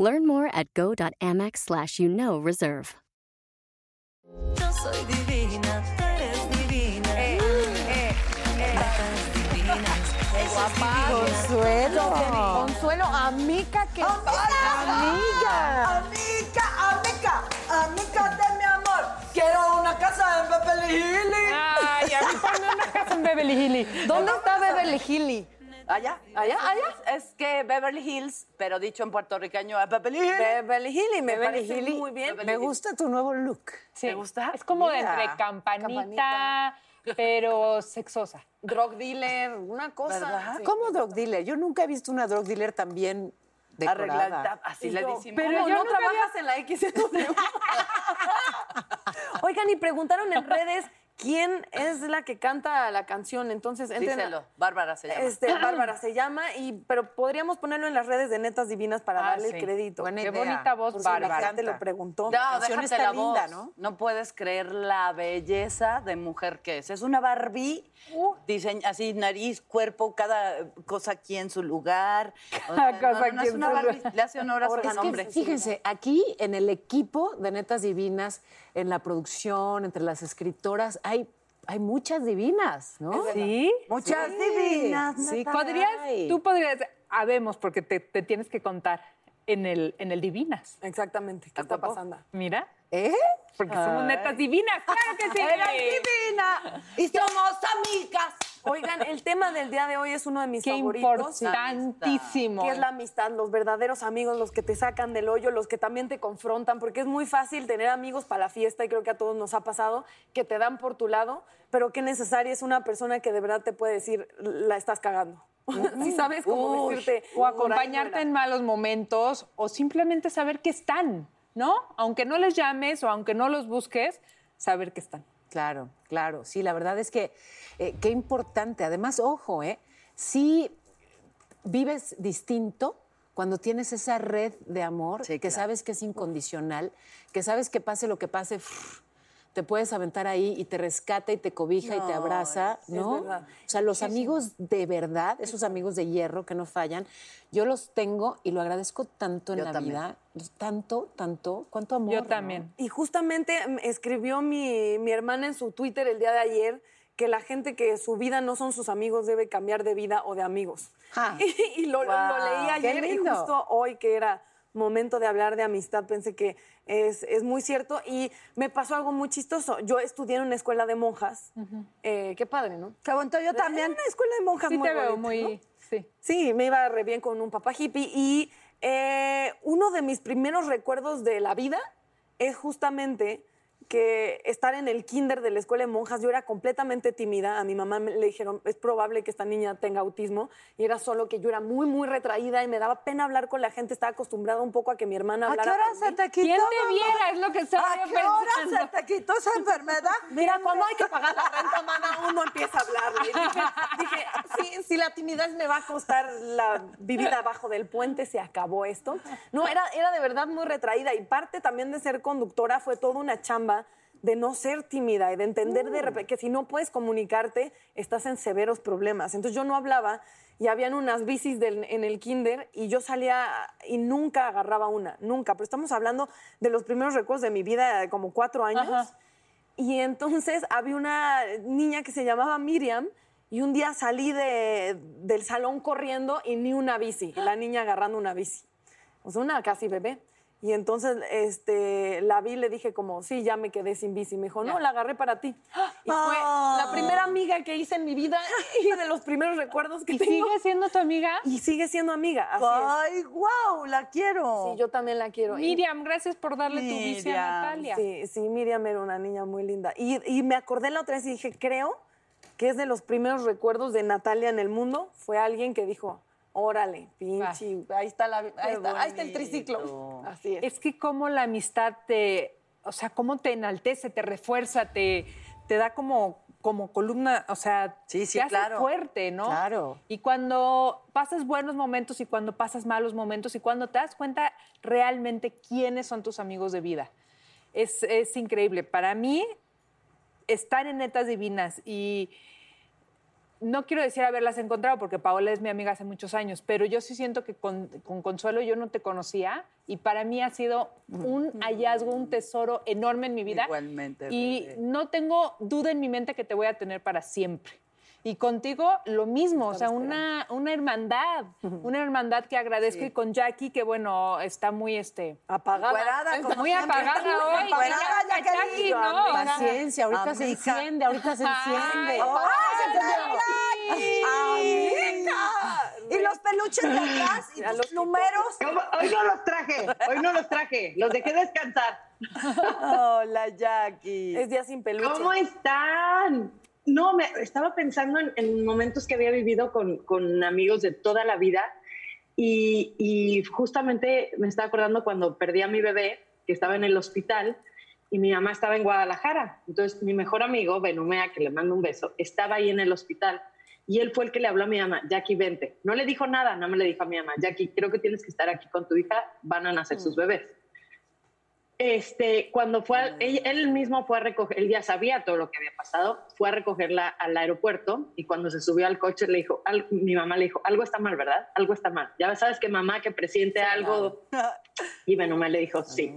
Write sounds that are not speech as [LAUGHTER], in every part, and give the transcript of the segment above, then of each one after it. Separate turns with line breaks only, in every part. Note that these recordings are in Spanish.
Learn more at go.amex slash you know reserve.
Yo soy divina, eres divina. Eh, eh, eh. divinas.
Guapa, Consuelo. Consuelo, amiga, que
¡Amiga! ¡Amiga! ¡Amiga! ¡Amiga de mi amor! Quiero una casa en Beverly Hills.
Ay, a mí ponme una casa en Beverly Hills.
¿Dónde está Beverly Hills?
Allá,
¿Allá? ¿Allá?
Es que Beverly Hills, pero dicho en puertorriqueño, es Beverly Hills.
Beverly Hills, me
Beverly
parece
Hills.
muy bien.
Beverly
Me gusta tu nuevo look.
Sí.
¿Te gusta?
Es como de
Mira,
entre campanita,
campanita.
pero sexosa.
Drug dealer, una cosa.
¿Verdad?
Sí.
¿Cómo drug dealer? Yo nunca he visto una drug dealer tan bien decorada.
Arreglada, así le decimos.
Pero
¿Cómo,
yo
no trabajas en la XW? [LAUGHS] [LAUGHS] Oigan, y preguntaron en redes quién es la que canta la canción. Entonces, entren
Díselo, Bárbara se llama.
Este, Bárbara se llama, y, pero podríamos ponerlo en las redes de Netas Divinas para
Ah,
darle
sí.
el crédito.
Buena
Qué
idea.
bonita voz,
Por si la
Bárbara.
gente lo preguntó.
No,
canción
déjate
está
la
linda,
voz.
¿no?
¿no? puedes creer la belleza de mujer que es. Es una Barbie, diseña así nariz, cuerpo, cada cosa aquí en su lugar. O
Cada
sea,
cosa
no, no,
aquí
es
en
una
su
Barbie,
lugar.
le hace honor a su nombre.
fíjense, aquí en el equipo de Netas Divinas, en la producción, entre las escritoras, hay, hay muchas divinas, ¿no?
¿Sí?
Muchas
Sí,
divinas.
sí.
Podrías, tú podrías, habemos, porque te, te tienes que contar en el, en el Divinas.
Exactamente, ¿qué
¿A
está
poco?
pasando?
Mira,
¿Eh?
porque somos netas divinas, claro que sí.
¡Eres divina! ¡Y somos amigas!
Oigan, el tema del día de hoy es uno de mis
Qué
favoritos.
importantísimo.
que es la amistad, los verdaderos amigos, los que te sacan del hoyo, los que también te confrontan, porque es muy fácil tener amigos para la fiesta y creo que a todos nos ha pasado, que te dan por tu lado, pero qué necesaria es una persona que de verdad te puede decir, la estás cagando. [LAUGHS] Si sabes cómo
Uy,
decirte.
o acompañarte en malos momentos o simplemente saber que están, ¿no? Aunque no les llames o aunque no los busques, saber que están.
Claro, claro. Sí, la verdad es que eh, qué importante. Además, ojo, ¿eh? Sí vives distinto cuando tienes esa red de amor
Sí,
que
claro.
sabes que es incondicional, que sabes que pase lo que pase, te puedes aventar ahí y te rescata y te cobija y te abraza,
es
¿no?
verdad.
O sea, los amigos de verdad, esos amigos de hierro que no fallan, yo los tengo y lo agradezco tanto en
Yo
la
también.
vida, tanto, tanto, cuánto amor.
Yo
¿no?
también.
Y justamente mm, escribió mi, mi hermana en su Twitter el día de ayer que la gente que su vida no son sus amigos debe cambiar de vida o de amigos.
Ah. [LAUGHS]
y lo, leí ayer y justo hoy que era momento de hablar de amistad pensé que es, es muy cierto y me pasó algo muy chistoso. Yo estudié en una escuela de monjas. Eh, qué padre, ¿no?
Qué bonito, yo también.
En una escuela de monjas
Sí
muy
te veo
bonita,
muy...
¿no?
Sí.
Sí, me iba re bien con un papá hippie y eh, uno de mis primeros recuerdos de la vida es justamente que estar en el kinder de la escuela de monjas, yo era completamente tímida, a mi mamá le dijeron, es probable que esta niña tenga autismo, y era solo que yo era muy, muy retraída y me daba pena hablar con la gente, estaba acostumbrada un poco a que mi hermana
¿A
hablara
qué hora se te quitó?
¿Quién te
mamá?
viera? Es lo que estaba
¿A qué hora
pensando.
se te quitó esa enfermedad? [LAUGHS]
Mira, cuando hay que pagar la renta, mana, uno empieza a hablar. Y dije, dije, sí, si la timidez me va a costar la vivida abajo del puente, se acabó esto. No, era, era de verdad muy retraída. Y parte también de ser conductora fue toda una chamba de no ser tímida y de entender de repente que si no puedes comunicarte, estás en severos problemas. Entonces yo no hablaba y habían unas bicis del- en el kinder y yo salía y nunca agarraba una, nunca. Pero estamos hablando de los primeros recuerdos de mi vida, de como cuatro años.
Ajá.
Y entonces había una niña que se llamaba Miriam y un día salí de- del salón corriendo y ni una bici, la niña agarrando una bici. O sea, una casi bebé. Y entonces este, la vi y le dije como, sí, ya me quedé sin bici. Me dijo, no, la agarré para ti. Y fue la primera amiga que hice en mi vida [LAUGHS] y de los primeros recuerdos que
¿Y
tengo.
sigue siendo tu amiga?
Y sigue siendo amiga, así
Ay, wow, la quiero.
Sí, yo también la quiero. Y-
Miriam, gracias por darle tu bici a. Natalia.
Sí, sí, Miriam era una niña muy linda. Y, y me acordé la otra vez y dije, creo que es de los primeros recuerdos de Natalia en el mundo. Fue alguien que dijo, órale, pinche, ahí está, la, ahí, está, ahí está el triciclo. Así es.
Es que como la amistad te, o sea, cómo te enaltece, te refuerza, te, te da como, como columna, o sea,
Sí, sí,
te hace
claro.
fuerte, ¿no?
Claro.
Y cuando pasas buenos momentos y cuando pasas malos momentos y cuando te das cuenta realmente quiénes son tus amigos de vida. Es, es increíble. Para mí, estar en Netas Divinas y no quiero decir haberlas encontrado porque Paola es mi amiga hace muchos años, pero yo sí siento que con, con Consuelo yo no te conocía y para mí ha sido un hallazgo, un tesoro enorme en mi vida.
Igualmente,
Y no tengo duda en mi mente que te voy a tener para siempre. Y contigo lo mismo, o sea, una, una hermandad, una hermandad que agradezco y con Jackie que bueno, está muy este
Apagada.
Encuerada, como
muy
siempre.
apagada hoy.
Encuerada, Jacqueline.
Jackie, ¿no?
Paciencia, ahorita se
Amiga.
enciende, ahorita se enciende.
Ay,
¡Amiga! Y los peluches de atrás y tus números.
¿Cómo? Hoy no los traje, hoy no los traje, los dejé descansar.
Hola, Jackie.
Es día sin peluche.
¿Cómo están? No, me estaba pensando en, en momentos que había vivido con, con amigos de toda la vida y, y justamente me estaba acordando cuando perdí a mi bebé, que estaba en el hospital y mi mamá estaba en Guadalajara. Entonces mi mejor amigo, Benumea, que le mando un beso, estaba ahí en el hospital y él fue el que le habló a mi mamá, Jackie, vente. No le dijo nada, nada más le dijo a mi mamá, Jackie, creo que tienes que estar aquí con tu hija, van a nacer sus bebés. Este, cuando fue, a- él, él mismo fue a recoger, él ya sabía todo lo que había pasado, fue a recogerla al aeropuerto y cuando se subió al coche le dijo, al- mi mamá le dijo, algo está mal, ¿verdad? Algo está mal. Ya sabes que mamá que presiente algo. [LAUGHS] Y Benumea le dijo, sí.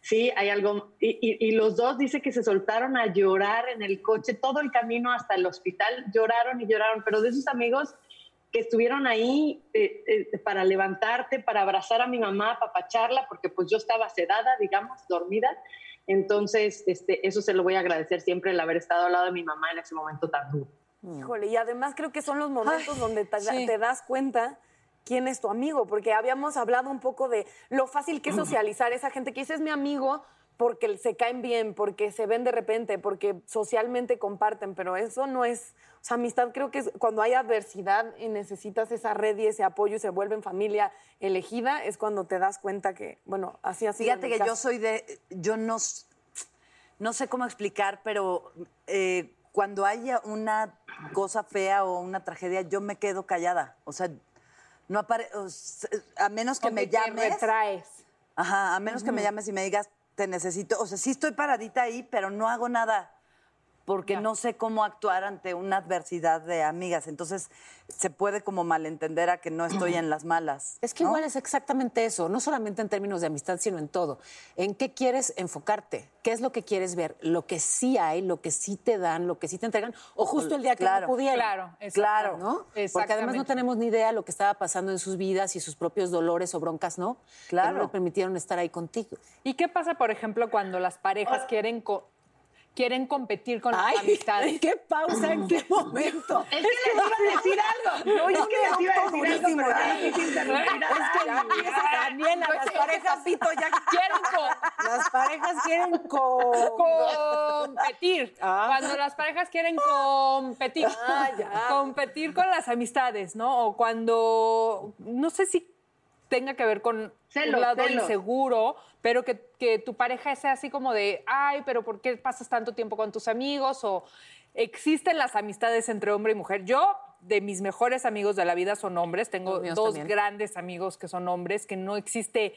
Sí, hay algo. Y, y- y los dos dice que se soltaron a llorar en el coche todo el camino hasta el hospital. Lloraron y lloraron, pero de esos amigos que estuvieron ahí eh, eh, para levantarte, para abrazar a mi mamá, apapacharla, porque pues yo estaba sedada, digamos, dormida. Entonces, este, eso se lo voy a agradecer siempre, el haber estado al lado de mi mamá en ese momento tan duro.
Híjole, y además creo que son los momentos donde te,
sí.
te das cuenta quién es tu amigo, porque habíamos hablado un poco de lo fácil que es socializar esa gente que dice es mi amigo porque se caen bien, porque se ven de repente, porque socialmente comparten, pero eso no es, o sea, amistad creo que es cuando hay adversidad y necesitas esa red y ese apoyo y se vuelven familia elegida, es cuando te das cuenta que, bueno, así así.
Fíjate que yo soy de, yo no, no sé cómo explicar, pero eh, cuando haya una cosa fea o una tragedia, yo me quedo callada. O sea, no apare, o s- a menos que
Como
me
te
llames.
retraes.
Ajá, a menos que me llames y me digas, te necesito. O sea, sí estoy paradita ahí, pero no hago nada porque no sé cómo actuar ante una adversidad de amigas. Entonces, se puede como malentender a que no estoy en las malas.
Es que
¿no?
igual es exactamente eso, no solamente en términos de amistad, sino en todo. ¿En qué quieres enfocarte? ¿Qué es lo que quieres ver? Lo que sí hay, lo que sí te dan, lo que sí te entregan, o justo el día que
Claro,
no pudieron.
Claro,
Claro,
¿no? Porque además no tenemos ni idea de lo que estaba pasando en sus vidas y sus propios dolores o broncas, ¿no? Que
Claro.
no le permitieron estar ahí contigo.
¿Y qué pasa, por ejemplo, cuando las parejas quieren, co- quieren competir con las amistades? [LAUGHS]
qué pausa, en qué momento. [LAUGHS]
Es que les iba a decir algo. No, es que les iba a decir algo, pero ya no quise interrumpir.
Daniela, las parejas,
ya quieren
las parejas quieren co-
competir.
Ah.
Cuando las parejas quieren competir.
Ah.
Competir con las amistades, ¿no? O cuando, no sé si tenga que ver con
Celos,
un lado
celos.
inseguro, pero que, que tu pareja sea así como de, ay, pero ¿por qué pasas tanto tiempo con tus amigos? O existen las amistades entre hombre y mujer. Yo, de mis mejores amigos de la vida son hombres. Tengo dos
también.
grandes amigos que son hombres, que no existe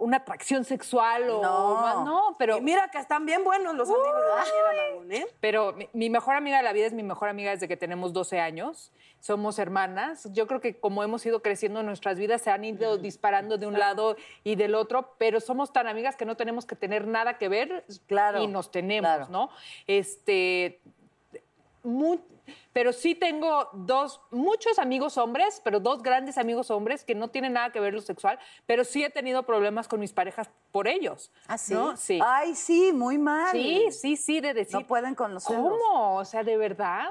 una atracción sexual o
No.
más, no, pero
Y mira que están bien buenos los amigos de Daniela Magún, ¿eh?
pero mi, mi mejor amiga de la vida es mi mejor amiga desde que tenemos 12 años. Somos hermanas. Yo creo que como hemos ido creciendo nuestras vidas, se han ido disparando de un lado y del otro, pero somos tan amigas que no tenemos que tener nada que ver
Claro,
y nos tenemos,
claro.
¿no? Este, pero sí tengo dos, muchos amigos hombres, pero dos grandes amigos hombres que no tienen nada que ver lo sexual, pero sí he tenido problemas con mis parejas por ellos.
¿Ah, sí?
¿no? Sí.
Ay, sí, muy mal.
Sí, sí, sí, de decir.
No pueden con los celos.
¿Cómo? O sea, ¿de verdad?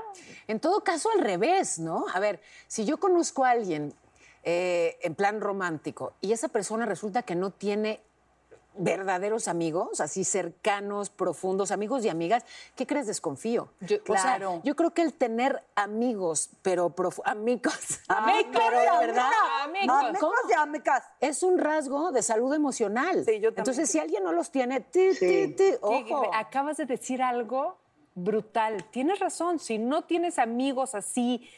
En todo caso, al revés, ¿no? A ver, si yo conozco a alguien eh, en plan romántico y esa persona resulta que no tiene verdaderos amigos, así cercanos, profundos, amigos y amigas, ¿qué crees? Desconfío.
Yo-
O sea,
Claro.
yo creo que el tener amigos, pero amigos, [LAUGHS]
Amigos,
pero de verdad,
amigos.
Amigos y amigas.
es un rasgo de salud emocional.
Sí, yo también
Entonces, si alguien no los tiene, ti,
Sí.
ti, ti, ojo.
Acabas de decir algo brutal. Tienes razón. Si no tienes amigos así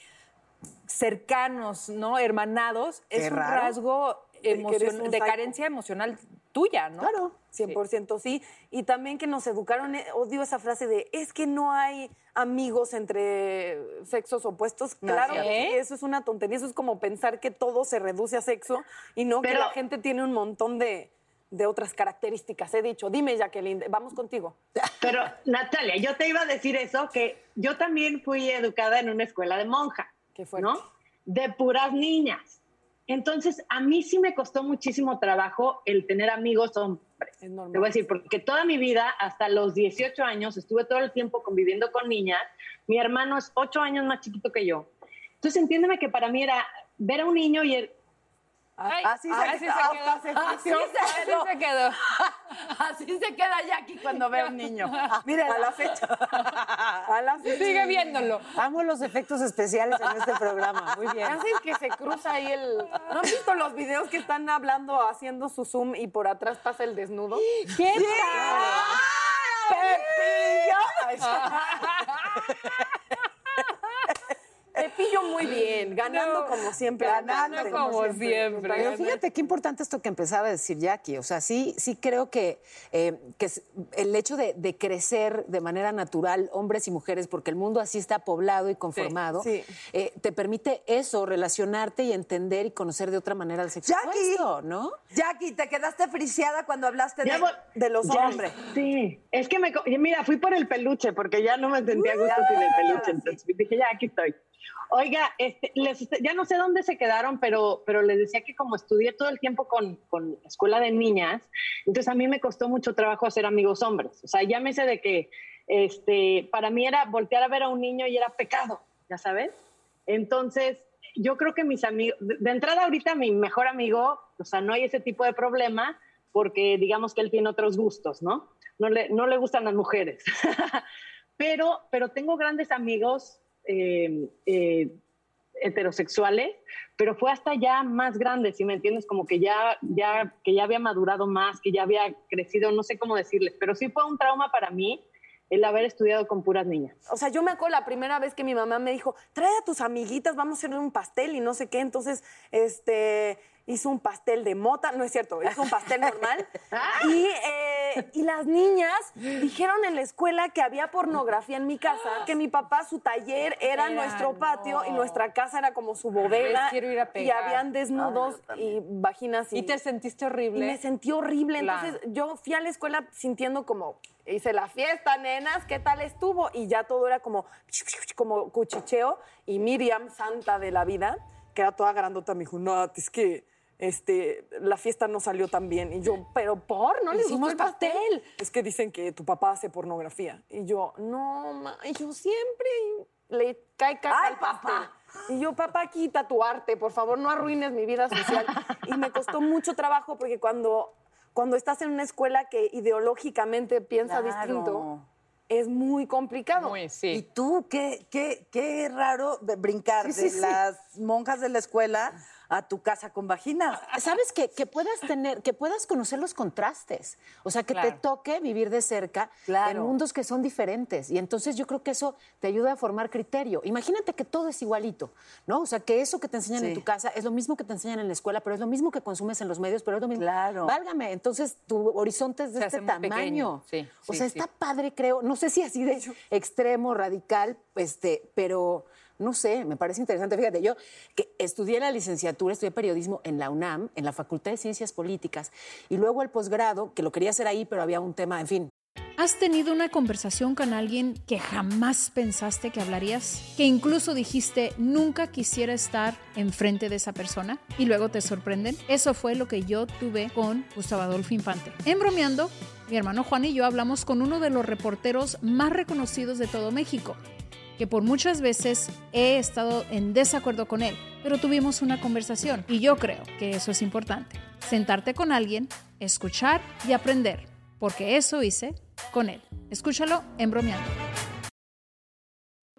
cercanos, ¿no? Hermanados,
Qué
es un
raro.
rasgo de carencia emocional tuya, ¿no?
Claro.
100% sí. Y también que nos educaron, eh, odio esa frase de, es que no hay amigos entre sexos opuestos. Claro,
¿eh?
eso es una tontería. Eso es como pensar que todo se reduce a sexo y no que la gente tiene un montón de, de otras características. He dicho, dime Jacqueline, vamos contigo.
Pero, Natalia, yo te iba a decir eso, que yo también fui educada en una escuela de monja,
Qué fuerte.
¿no? De puras niñas. Entonces, a mí sí me costó muchísimo trabajo el tener amigos hombres. Te voy a decir, porque toda mi vida, hasta los 18 años, estuve todo el tiempo conviviendo con niñas. Mi hermano es 8 años más chiquito que yo. Entonces, entiéndeme que para mí era ver a un niño y el,
Ay,
Así se-
así se quedó.
se
Así se, así se quedó. [LAUGHS]
Así se queda Jackie cuando ve a un niño. [LAUGHS] Mire, a la fecha. [LAUGHS]
A la fecha.
Sigue viéndolo.
Amo los efectos especiales en este programa. Muy bien.
Haces que se cruza ahí el... ¿No has visto los videos que están hablando, haciendo su zoom y por atrás pasa el desnudo? [GASPS]
¿Qué
Pepillo muy bien, ganando
No,
como siempre.
ganando
como siempre.
Pero fíjate qué importante esto que empezaba a decir Jackie. O sea, sí, sí creo que, eh, que el hecho de, de crecer de manera natural, hombres y mujeres, porque el mundo así está poblado y conformado,
sí.
eh, te permite eso, relacionarte y entender y conocer de otra manera el sexo
Jackie.
opuesto, ¿no?
Jackie, te quedaste friciada cuando hablaste de, los
Ya,
hombres.
Sí, es que me. Mira, fui por el peluche porque ya no me sentía gusto sin el peluche. Entonces dije, ya, aquí estoy. Oiga, este, les- ya no sé dónde se quedaron, pero, pero les decía que como estudié todo el tiempo con, con escuela de niñas, entonces a mí me costó mucho trabajo hacer amigos hombres. O sea, llámese de que este, para mí era voltear a ver a un niño y era pecado, ¿ya sabes? Entonces, yo creo que mis amigos, de, de entrada ahorita mi mejor amigo, o sea, no hay ese tipo de problema porque digamos que él tiene otros gustos, ¿no? No le, no le gustan las mujeres. [LAUGHS] pero, pero tengo grandes amigos eh, eh, heterosexuales, pero fue hasta ya más grande, si me entiendes, como que ya, ya, que ya había madurado más, que ya había crecido, no sé cómo decirles, pero sí fue un trauma para mí el haber estudiado con puras niñas.
O sea, yo me acuerdo la primera vez que mi mamá me dijo, trae a tus amiguitas, vamos a hacerle un pastel y no sé qué. Entonces, este, hizo un pastel de mota, no es cierto, hizo un pastel normal. [LAUGHS] y, eh, y las niñas dijeron en la escuela que había pornografía en mi casa, que mi papá, su taller era,
Era,
nuestro patio y nuestra casa era como su bodega.
Quiero ir a
y
pegar.
habían desnudos y vaginas. Y,
¿Y te sentiste
y
horrible?
me sentí horrible.
Claro.
Entonces yo fui a la escuela sintiendo como, hice la fiesta, nenas, ¿qué tal estuvo? Y ya todo era como, como cuchicheo. Y Miriam, santa de la vida, que era toda grandota, me dijo, no, es que este, la fiesta no salió tan bien. Y yo, pero por, ¿no les gustó
Hicimos
el pastel?
pastel.
Es que dicen que tu papá hace pornografía. Y yo, no, ma, y yo siempre le cae caca
Ay,
al pastel.
papá.
Y yo, papá, quita tu arte, por favor, no arruines mi vida social. Y me costó mucho trabajo porque cuando, cuando estás en una escuela que ideológicamente piensa
Claro.
distinto, es muy complicado.
Muy,
Y
sí.
tú, qué, qué, qué raro brincar
Sí, sí,
de
sí.
las monjas de la escuela a tu casa con vaginas.
¿Sabes que, que puedas tener, que puedas conocer los contrastes? O sea, que te toque vivir de cerca
Claro.
en mundos que son diferentes. Y entonces yo creo que eso te ayuda a formar criterio. Imagínate que todo es igualito, ¿no? O sea, que eso que te enseñan en tu casa es lo mismo que te enseñan en la escuela, pero es lo mismo que consumes en los medios, pero es lo mismo.
Claro.
Válgame, entonces tu horizonte es de
Se
este tamaño.
Sí,
o
sí,
sea,
sí.
está padre, creo. No sé si así de extremo, radical, este, pero no sé, me parece interesante. Fíjate, yo que estudié la licenciatura, estudié periodismo en la UNAM, en la Facultad de Ciencias Políticas, y luego el posgrado, que lo quería hacer ahí, pero había un tema, en fin.
¿Has tenido una conversación con alguien que jamás pensaste que hablarías? Que incluso dijiste nunca quisiera estar enfrente de esa persona y luego te sorprenden. Eso fue lo que yo tuve con Gustavo Adolfo Infante. En bromeando, mi hermano Juan y yo hablamos con uno de los reporteros más reconocidos de todo México, que por muchas veces he estado en desacuerdo con él, pero tuvimos una conversación y yo creo que eso es importante. Sentarte con alguien escuchar y aprender, porque eso hice con él. Escúchalo en bromeando.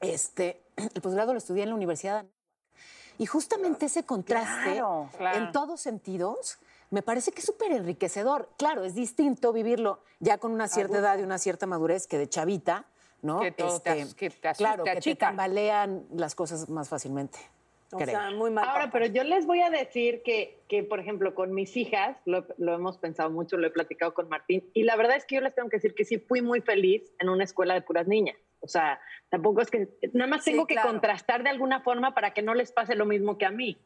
Este, [CLEARS THROAT] el posgrado lo estudié en la Universidad. Y justamente ese contraste,
Claro,
en todos sentidos, me parece que es súper enriquecedor. Claro, es distinto vivirlo ya con una cierta edad y una cierta madurez que de chavita, ¿no? Este,
Que todo te as- que te asusta,
claro, que te tambalean las cosas más fácilmente.
O
creo.
sea, muy mal.
Ahora, pero yo les voy a decir que, que por ejemplo, con mis hijas, lo, lo hemos pensado mucho, lo he platicado con Martín, y la verdad es que yo les tengo que decir que sí fui muy feliz en una escuela de puras niñas. O sea, tampoco es que, nada más
Sí,
tengo que
claro.
contrastar de alguna forma para que no les pase lo mismo que a mí.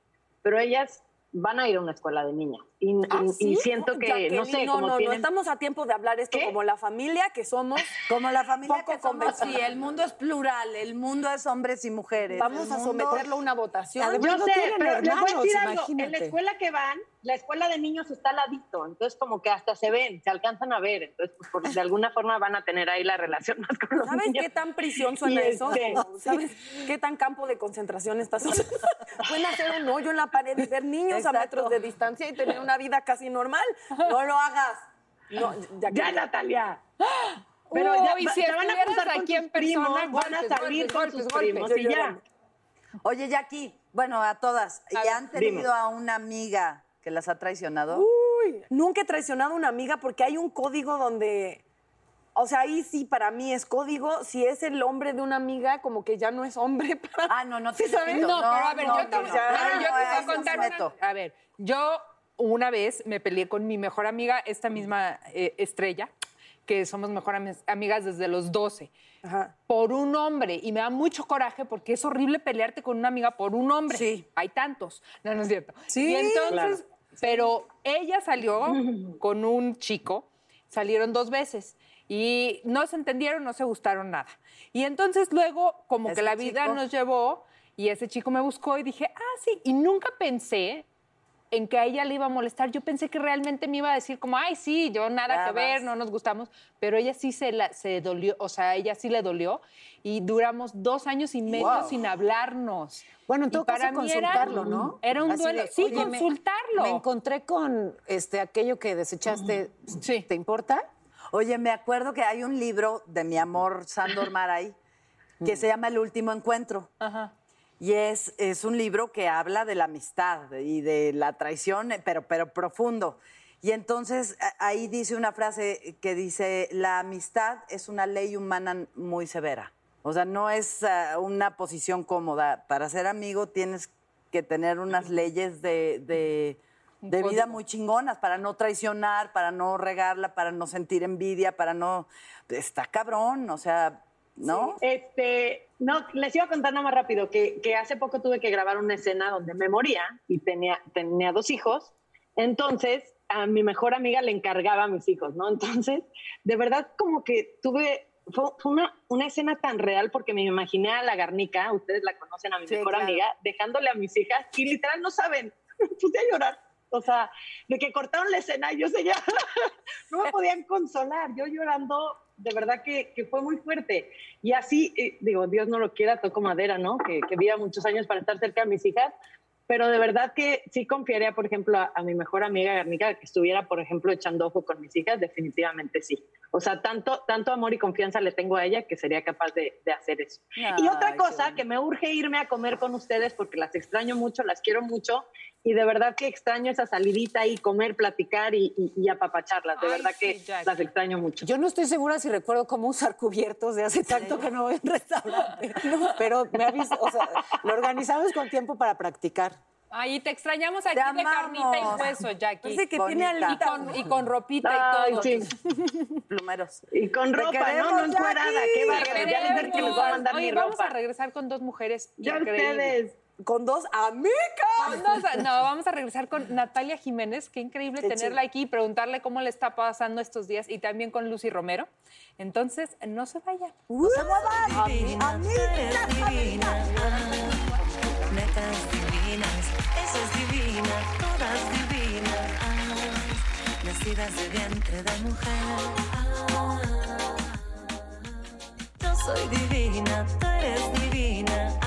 Pero ellas van a ir a una escuela de niñas. Y,
¿Ah,
y
sí?
siento que,
Jacqueline,
no sé,
no,
como
no, no estamos a tiempo de hablar esto
¿Qué?
como la familia que somos. [LAUGHS]
Como la familia
Poco
que somos, sí, el mundo es plural, el mundo es hombres y mujeres.
Vamos
el
a
mundo-
someterlo a una votación.
Además,
Yo
no
sé, pero les voy a
hermanos,
decir algo. En la escuela que van, la escuela de niños está al ladito, entonces como que hasta se ven, se alcanzan a ver, entonces pues, por- de alguna forma van a tener ahí la relación más con los
¿Sabes
niños.
qué tan prisión suena
Y
eso?
este, [LAUGHS]
¿Sabes qué tan campo de concentración estás? [LAUGHS] Pueden hacer un hoyo en la pared y ver niños
Exacto.
a metros de distancia y tener una vida casi normal. No lo hagas. No, ya,
Ya, Natalia. Pero
Uy,
ya,
si
se van a con
aquí en persona,
primos, van a salir
golpes,
con sus
golpes.
primos y ya.
Oye, Jackie, bueno, a todas, ¿y
A
han
ver,
tenido
dime.
a una amiga que las ha traicionado?
Uy, nunca he traicionado a una amiga porque hay un código donde, o sea, ahí sí para mí es código. Si es el hombre de una amiga, como que ya no es hombre para.
Ah, no, no [LAUGHS]
¿Sí sabes?
No, pero a ver,
no,
yo te,
no, Ah,
yo te
no,
voy a contar. una- a ver, yo una vez me peleé con mi mejor amiga, esta misma eh, estrella, que somos mejor ami- amigas desde los 12,
Ajá.
por un hombre. Y me da mucho coraje porque es horrible pelearte con una amiga por un hombre.
Sí.
Hay tantos. No, no es cierto.
Sí,
Y entonces, pero ella salió [LAUGHS] con un chico, salieron dos veces. Y no se entendieron, no se gustaron nada. Y entonces luego, como que
¿Ese
la vida
chico?
nos llevó y ese chico me buscó y dije, ah, sí. Y nunca pensé en que a ella le iba a molestar. Yo pensé que realmente me iba a decir como, ay, sí, yo nada
Ya
que ver,
vas.
no nos gustamos. Pero ella sí se, la, se dolió, o sea, a ella sí le dolió. Y duramos dos años y medio
Wow.
sin hablarnos.
Bueno, en todo caso,
era-
consultarlo, ¿no?
Era un
Así
duelo.
de,
sí,
"Oye, me-
consultarlo.
Me encontré con este, aquello que desechaste.
Sí.
¿Te importa?
Oye, me acuerdo que hay un libro de mi amor Sandor Maray que [LAUGHS] se llama El último encuentro.
Ajá.
Y es, es un libro que habla de la amistad y de la traición, pero, pero profundo. Y entonces ahí dice una frase que dice, la amistad es una ley humana muy severa. O sea, no es ah, una posición cómoda. Para ser amigo tienes que tener unas leyes de, de- de vida muy chingonas para no traicionar, para no regarla, para no sentir envidia, para no... Está cabrón, o sea, ¿no?
Este, no, les iba a contar nada más rápido que, que hace poco tuve que grabar una escena donde me moría y tenía, tenía dos hijos. Entonces, a mi mejor amiga le encargaba a mis hijos, ¿no? Entonces, de verdad, como que tuve. Fue, fue una, una escena tan real porque me imaginé a la Garnica, ustedes la conocen a mi
Sí,
mejor
claro.
amiga, dejándole a mis hijas y literal no saben, [LAUGHS] me puse a llorar. O sea, de que cortaron la escena y yo seguía, [LAUGHS] no me podían consolar, yo llorando, de verdad que, que fue muy fuerte. Y así, eh, digo, Dios no lo quiera, toco madera, ¿no? Que, que viva muchos años para estar cerca de mis hijas, pero de verdad que sí confiaría, por ejemplo, a, a mi mejor amiga Garnica que estuviera, por ejemplo, echando ojo con mis hijas, definitivamente sí. O sea, tanto, tanto amor y confianza le tengo a ella que sería capaz de, de hacer eso. y otra cosa que me urge irme a comer con ustedes porque las extraño mucho, las quiero mucho y de verdad que extraño esa salidita y comer, platicar y, y- y apapacharlas. De
Ay,
verdad
sí,
que las extraño mucho.
Yo no estoy segura si recuerdo cómo usar cubiertos de hace tanto que no voy a un restaurante. [LAUGHS] Pero me avisa, o sea, lo organizamos con tiempo para practicar.
Ahí te extrañamos aquí
Te
de carnita y
amamos.
hueso, Jackie.
Parece que tiene
Bonita.
y, con, y con ropita
Ay,
y todo.
sí. [LAUGHS]
Plumeros.
Y con
Te
ropa,
queremos,
¿no? No encuerada. Qué bárbaro. Ya les que les voy a mandar
Oye,
mi
vamos
ropa.
a regresar con dos mujeres
Ya
increíbles.
ustedes.
Con dos amigas.
No, vamos a regresar con Natalia Jiménez. Qué increíble
Qué
tenerla aquí y preguntarle cómo le está pasando estos días. Y también con Lucy Romero. Entonces, no se vayan.
¡No se muevan!
divina, tú eres divina. Netas divinas, esa es divina, todas divinas. Nacidas de vientre de mujer. Yo soy divina, tú eres divina.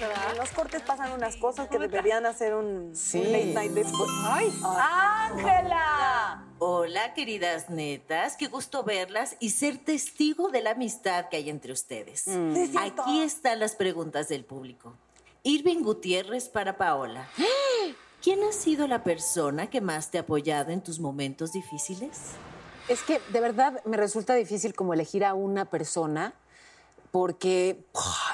¿Verdad? En los cortes pasan unas cosas que deberían hacer un,
Sí.
un late night después. ¡Ay!
¡Ángela!
Hola, queridas netas, qué gusto verlas y ser testigo de la amistad que hay entre ustedes. Aquí están las preguntas del público. Irving Gutiérrez para Paola. [GASPS] ¿Quién ha sido la persona que más te ha apoyado en tus momentos difíciles?
Es que de verdad me resulta difícil como elegir a una persona porque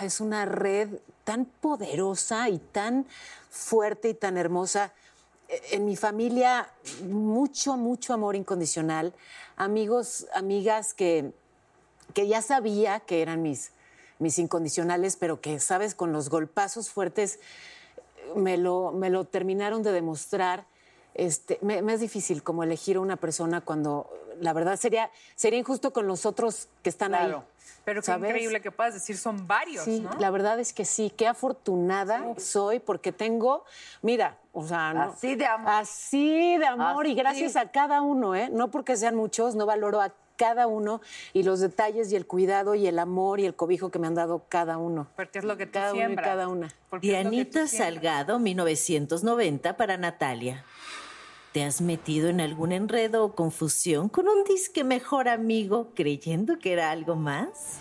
es una red tan poderosa y tan fuerte y tan hermosa. Eh, En mi familia, mucho, mucho amor incondicional. Amigos, amigas que, que ya sabía que eran mis, mis incondicionales, pero que, sabes, con los golpazos fuertes me lo, me lo terminaron de demostrar. Este, me, me es difícil como elegir a una persona cuando la verdad sería, sería injusto con los otros que están
Claro.
ahí.
Pero qué
¿sabes?
increíble que puedas decir, son varios,
Sí,
¿no?
la verdad es que sí, qué afortunada soy porque tengo, mira, o sea, no-
Así de amor.
Así de amor y gracias a cada uno, ¿eh? No porque sean muchos, no valoro a cada uno y los detalles y el cuidado y el amor y el cobijo que me han dado cada uno.
Porque es lo que tú
Cada uno y
siembras.
cada una.
Porque tú
Dianita. Salgado, 1990 para Natalia. ¿Te has metido en algún enredo o confusión con un disque mejor amigo creyendo que era algo más?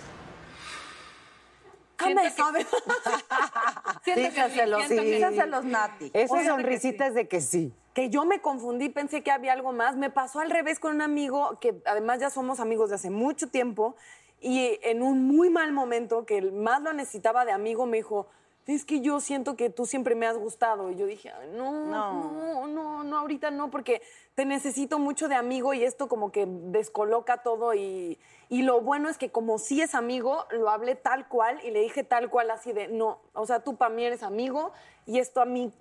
¿Qué me sabes? [LAUGHS]
Dígaselos,
siento que-
dígaselos, Nati.
Esas sonrisitas de que sí.
que yo me confundí, pensé que había algo más. Me pasó al revés con un amigo que además ya somos amigos de hace mucho tiempo y en un muy mal momento que el más lo necesitaba de amigo me dijo, es que yo siento que tú siempre me has gustado. Y yo dije, "Ay, no,
No.
no, no, no, ahorita no, porque te necesito mucho de amigo y esto como que descoloca todo y, y lo bueno es que como sí es amigo, lo hablé tal cual y le dije tal cual así de, no, o sea, tú para mí eres amigo y esto a mí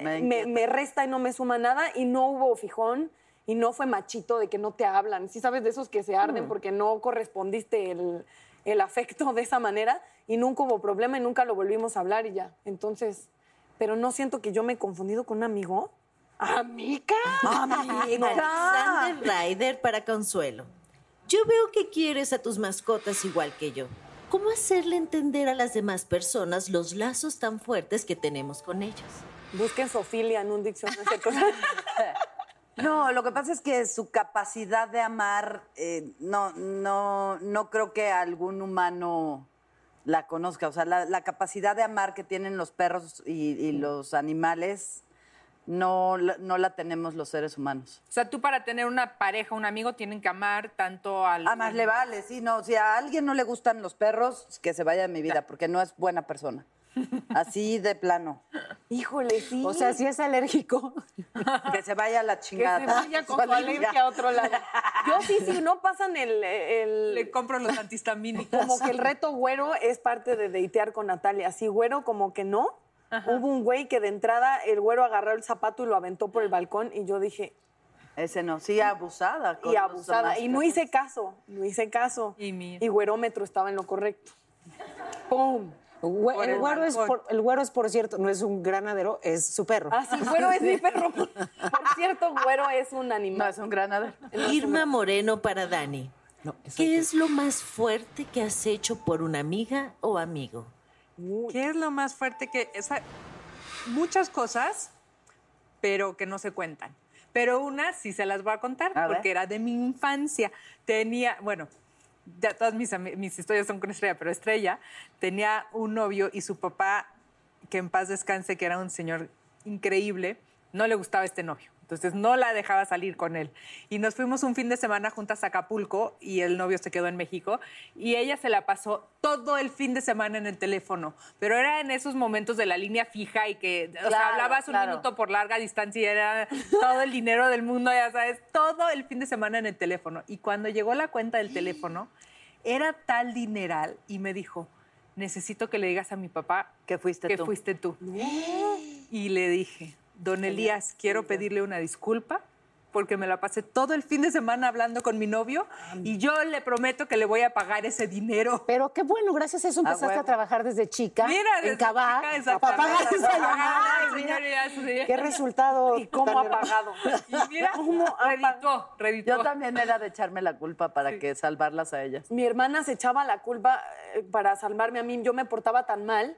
Me
me, me resta y no me suma nada y no hubo fijón y no fue machito de que no te hablan. Sí sabes de esos que se arden
Mm.
porque no correspondiste el, el afecto de esa manera y nunca hubo problema y nunca lo volvimos a hablar y ya. Entonces, pero no siento que yo me he confundido con un amigo. ¿Amiga? ¡Amiga!
Alexander Ryder para Consuelo. Yo veo que quieres a tus mascotas igual que yo. ¿Cómo hacerle entender a las demás personas los lazos tan fuertes que tenemos con ellos?
Busquen Sofilia en un diccionario. [LAUGHS] [LAUGHS]
No, lo que pasa es que su capacidad de amar, eh, no, no, no creo que algún humano la conozca. O sea, la, la capacidad de amar que tienen los perros y, y los animales, no, la- no la tenemos los seres humanos.
O sea, tú para tener una pareja, un amigo, tienen que amar tanto al...
A más le vale, sí, no. Si a alguien no le gustan los perros, que se vaya de mi vida, porque no es buena persona. Así de plano.
Híjole, sí.
O sea, si es alérgico. [LAUGHS]
Que se vaya a la
que
chingada.
se vaya con [LAUGHS] su alergia a otro lado. Yo sí, sí, no pasan el, el-
Le compro los antihistamínicos.
como que el reto güero es parte de deitear con Natalia. Sí, güero como que no. Hubo un güey que de entrada el güero agarró el zapato y lo aventó por el balcón y yo dije,
Ese no, sí, abusada. con
y abusada. Y no hice caso, no hice caso.
Y mira.
güerómetro estaba en lo correcto. ¡Pum!
El,
el
güero es por, el güero es, por cierto, no es un granadero, es su perro.
Ah, sí, güero es mi perro. [LAUGHS] Por cierto, güero es un
No,
animal.
es un granadero. [LAUGHS]
Irma Moreno para Dani.
No,
¿Qué es lo más fuerte que has hecho por una amiga o amigo?
¿Qué es lo más fuerte que... muchas cosas, pero que no se cuentan. Pero una sí se las voy a contar,
A ver.
porque era de mi infancia. Tenía, bueno, ya todas mis, mis historias son con Estrella, pero Estrella tenía un novio y su papá que en paz descanse, que era un señor increíble, no le gustaba este novio. Entonces no la dejaba salir con él. Y nos fuimos un fin de semana juntas a Acapulco y el novio se quedó en México. Y ella se la pasó todo el fin de semana en el teléfono. Pero era en esos momentos de la línea fija y que, o sea, hablabas un
claro.
minuto por larga distancia y era todo el dinero del mundo, ya sabes, todo el fin de semana en el teléfono. Y cuando llegó la cuenta del teléfono, era tal dineral y me dijo, necesito que le digas a mi papá
Que fuiste
que
tú.
fuiste tú. Y le dije, don Elías, quiero pedirle una disculpa porque me la pasé todo el fin de semana hablando con mi novio y yo le prometo que le voy a pagar ese dinero.
Pero qué bueno, gracias a eso empezaste a, trabajar desde chica.
Mira,
en
desde
Cabá,
chica,
pagar esa llamada.
sí.
Qué resultado. [LAUGHS]
¿Y cómo ha pagado?
Y mira, [LAUGHS] reditó, reditó.
Yo también era de echarme la culpa para que salvarlas a ellas.
Mi hermana se echaba la culpa eh, para salvarme a mí. Yo me portaba tan mal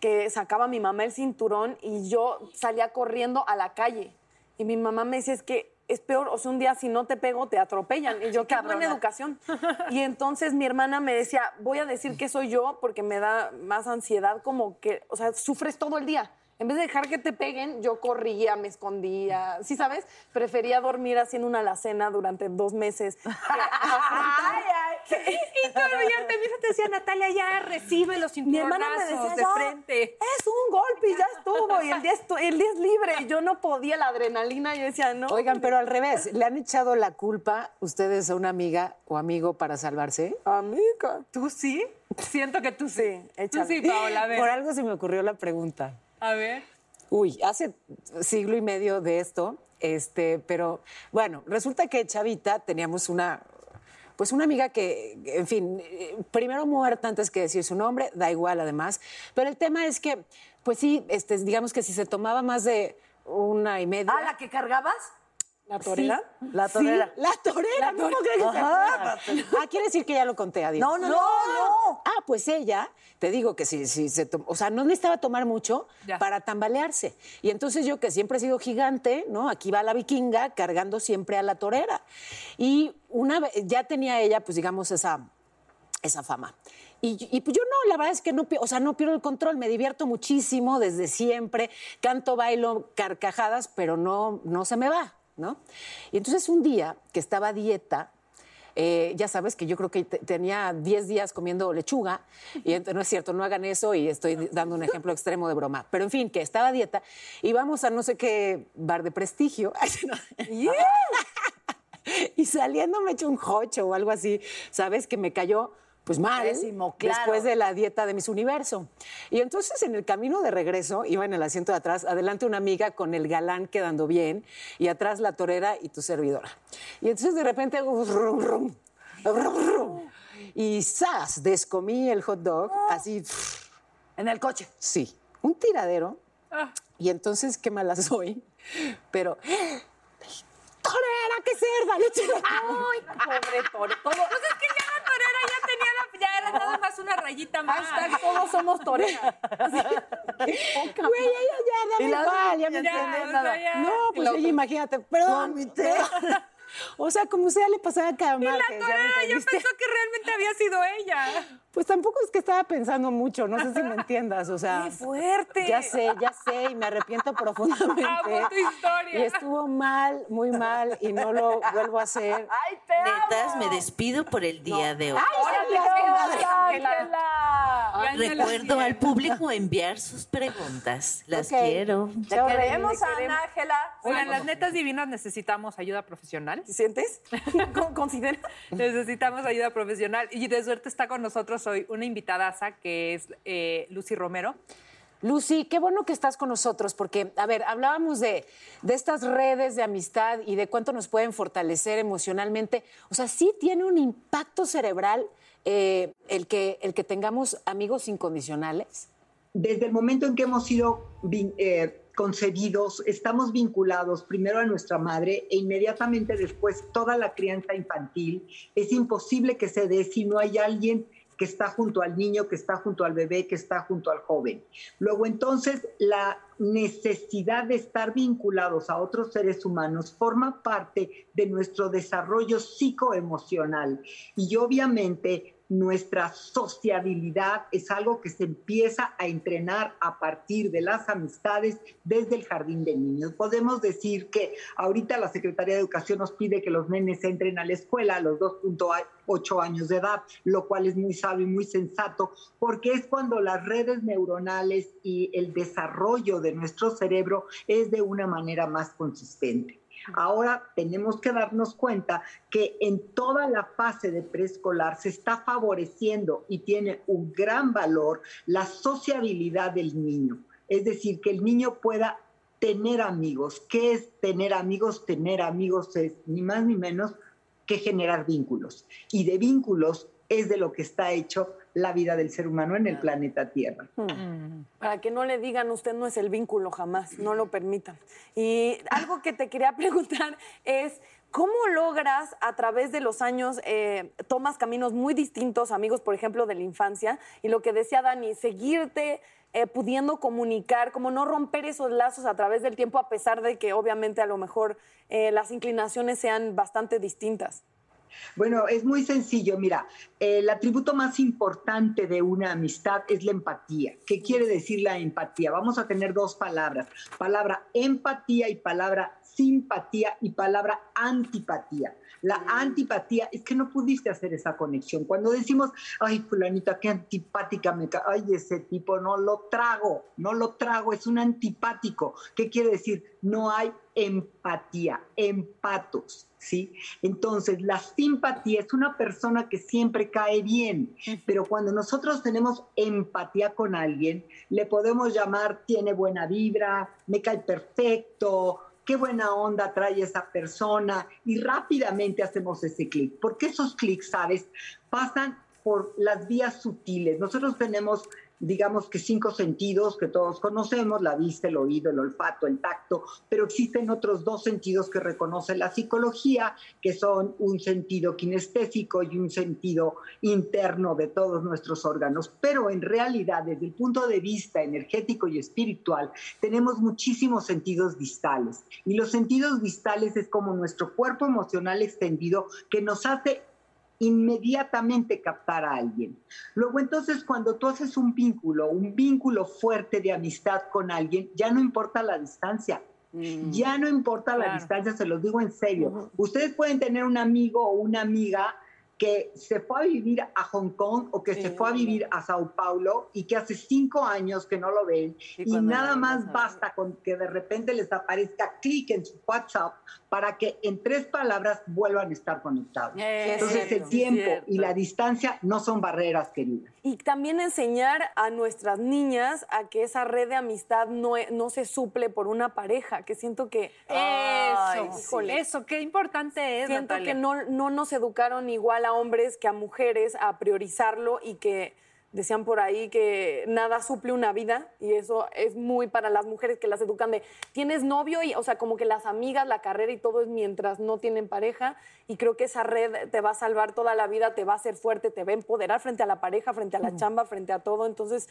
que sacaba a mi mamá el cinturón y yo salía corriendo a la calle. Y mi mamá me decía, es que es peor, o sea, un día si no te pego, te atropellan. Y yo, [LAUGHS] qué buena educación. [LAUGHS] Y entonces mi hermana me decía, voy a decir que soy yo porque me da más ansiedad, como que, o sea, sufres todo el día. En vez de dejar que te peguen, yo corría, me escondía. ¿Sí sabes? Prefería dormir haciendo una alacena durante dos meses. que [LAUGHS] afrontar-
Y te, mira, te decía Natalia, ya recibe los
Mi hermana me decía,
de
"Ya,
frente.
es un golpe y ya estuvo. Y el día, estu- el día es libre. Y yo no podía la adrenalina. Yo decía, no.
Oigan, pero al revés, ¿le han echado la culpa ustedes a una amiga o amigo para salvarse?
Amiga.
¿Tú sí? Siento que tú sí.
Sí,
Tú sí, Paola, a ver.
Por algo se me ocurrió la pregunta.
A ver.
Uy, hace siglo y medio de esto, este, pero bueno, resulta que Chavita teníamos una, pues una amiga que, en fin, primero muerta antes que decir su nombre, da igual además, pero el tema es que, pues sí, este, digamos que si se tomaba más de una y media.
¿Ah, la que cargabas?
¿La torera?
La
Sí,
torera.
la torera, no creer que acuerda. Ah, quiere decir que ya lo conté, adiós.
No, no, no, no.
Ah, pues ella, te digo que si, si se o sea, no necesitaba tomar mucho
Ya.
para tambalearse. Y entonces yo, que siempre he sido gigante, ¿no? Aquí va la vikinga cargando siempre a la torera. Y una vez, ya tenía ella, pues digamos, esa, esa fama. Y, y, pues yo no, la verdad es que no, o sea, no pierdo el control, me divierto muchísimo desde siempre, canto, bailo, carcajadas, pero no, no se me va, ¿no? Y entonces un día que estaba a dieta, eh, ya sabes que yo creo que te- tenía 10 días comiendo lechuga, y no es cierto, no hagan eso y estoy dando un ejemplo extremo de broma. Pero en fin, que estaba a dieta y vamos a no sé qué bar de prestigio. [LAUGHS] [LAUGHS] Y saliendo me eché un hocho o algo así, ¿sabes? Que me cayó pues mal
Pésimo, claro.
después de la dieta de Miss Universo. Y entonces en el camino de regreso iba en el asiento de atrás, adelante una amiga con el galán quedando bien y atrás la torera y tu servidora. Y entonces de repente hago rum, rum, rum, rum, y ¡zas! descomí el hot dog así,
En el coche.
sí, un tiradero. Y entonces qué mala soy, pero torera, qué cerda,
Ay, pobre toro. Todo,
Pues es que ya la torera ya tenía la, ya era nada más una rayita más.
hashtag todos somos toreras. [LAUGHS]
Güey, ella ya, dame
la
igual, ya me entiendes.
o sea,
nada.
No, pues
la
oye,
otra-
imagínate, perdón.
Vomité.
perdón. [LAUGHS] O sea, como sea, le pasaba a cada
Y la
Márquez, ¿ya me
torera ya
entendiste?
pensó que realmente había sido ella.
Pues tampoco es que estaba pensando mucho, no sé si me entiendas, o sea. [LAUGHS]
¡Qué fuerte!
Ya sé, ya sé, y me arrepiento profundamente. [LAUGHS]
Amo tu historia.
Y estuvo mal, muy mal, y no lo vuelvo a hacer.
¡Ay, te amo!
Netas, me despido por el día de hoy.
¡Ay,
Ángela.
Recuerdo al público enviar sus preguntas. Las quiero.
Te queremos, Ana Ángela.
Oigan, las netas divinas necesitamos ayuda profesional.
¿Sientes? [LAUGHS] ¿Cómo considera?
Necesitamos ayuda profesional. Y de suerte está con nosotros hoy una invitadaza que es eh, Lucy Romero.
Lucy, qué bueno que estás con nosotros, porque, a ver, hablábamos de, de estas redes de amistad y de cuánto nos pueden fortalecer emocionalmente. O sea, sí tiene un impacto cerebral eh, el, que, el que tengamos amigos incondicionales.
desde el momento en que hemos sido eh, concebidos, estamos vinculados primero a nuestra madre e inmediatamente después toda la crianza infantil. Es imposible que se dé si no hay alguien que está junto al niño, que está junto al bebé, que está junto al joven. Luego entonces la necesidad de estar vinculados a otros seres humanos forma parte de nuestro desarrollo psicoemocional y obviamente nuestra sociabilidad es algo que se empieza a entrenar a partir de las amistades desde el jardín de niños. Podemos decir que ahorita la Secretaría de Educación nos pide que los nenes entren a la escuela a los 2.8 años de edad, lo cual es muy sabio y muy sensato, porque es cuando las redes neuronales y el desarrollo de nuestro cerebro es de una manera más consistente. Ahora tenemos que darnos cuenta que en toda la fase de preescolar se está favoreciendo y tiene un gran valor la sociabilidad del niño. Es decir, que el niño pueda tener amigos. ¿Qué es tener amigos? Tener amigos es ni más ni menos que generar vínculos. Y de vínculos es de lo que está hecho la vida del ser humano en el planeta Tierra.
Hmm. Para que no le digan usted no es el vínculo jamás, no lo permitan. Y algo que te quería [LAUGHS] preguntar es, ¿cómo logras a través de los años, eh, tomas caminos muy distintos, amigos, por ejemplo, de la infancia, y lo que decía Dani, seguirte eh, pudiendo comunicar, como no romper esos lazos a través del tiempo, a pesar de que obviamente a lo mejor eh, las inclinaciones sean bastante distintas?
Bueno, es muy sencillo. Mira, el atributo más importante de una amistad es la empatía. ¿Qué quiere decir la empatía? Vamos a tener dos palabras. Palabra empatía y palabra simpatía y palabra antipatía. La antipatía es que no pudiste hacer esa conexión. Cuando decimos, ay, fulanita, qué antipática me cae, ay, ese tipo no lo trago, no lo trago, es un antipático. ¿Qué quiere decir? No hay empatía, empatos, ¿sí? Entonces, la simpatía es una persona que siempre cae bien, pero cuando nosotros tenemos empatía con alguien, le podemos llamar tiene buena vibra, me cae perfecto, qué buena onda trae esa persona y rápidamente hacemos ese clic. Porque esos clics, sabes, pasan por las vías sutiles. Nosotros tenemos digamos que cinco sentidos que todos conocemos, la vista, el oído, el olfato, el tacto, pero existen otros dos sentidos que reconoce la psicología, que son un sentido kinestésico y un sentido interno de todos nuestros órganos. Pero en realidad, desde el punto de vista energético y espiritual, tenemos muchísimos sentidos distales. Y los sentidos distales es como nuestro cuerpo emocional extendido que nos hace inmediatamente captar a alguien. Luego entonces cuando tú haces un vínculo, un vínculo fuerte de amistad con alguien, ya no importa la distancia. Ya no importa la distancia, se los digo en serio. Ustedes pueden tener un amigo o una amiga que se fue a vivir a Hong Kong o que se fue a vivir a Sao Paulo y que hace cinco años que no lo ven y, nada más basta con que de repente les aparezca clic en su WhatsApp para que en tres palabras vuelvan a estar conectados. Entonces el tiempo y la distancia no son barreras, queridas.
Y también enseñar a nuestras niñas a que esa red de amistad no, no se suple por una pareja, que siento que...
Eso,
híjole.
eso, qué importante es.
Siento
Natalia.
que no, no nos educaron igual a hombres que a mujeres a priorizarlo y que decían por ahí que nada suple una vida y eso es muy para las mujeres que las educan de tienes novio y o sea como que las amigas la carrera y todo es mientras no tienen pareja y creo que esa red te va a salvar toda la vida te va a hacer fuerte te va a empoderar frente a la pareja frente a la chamba frente a todo. Entonces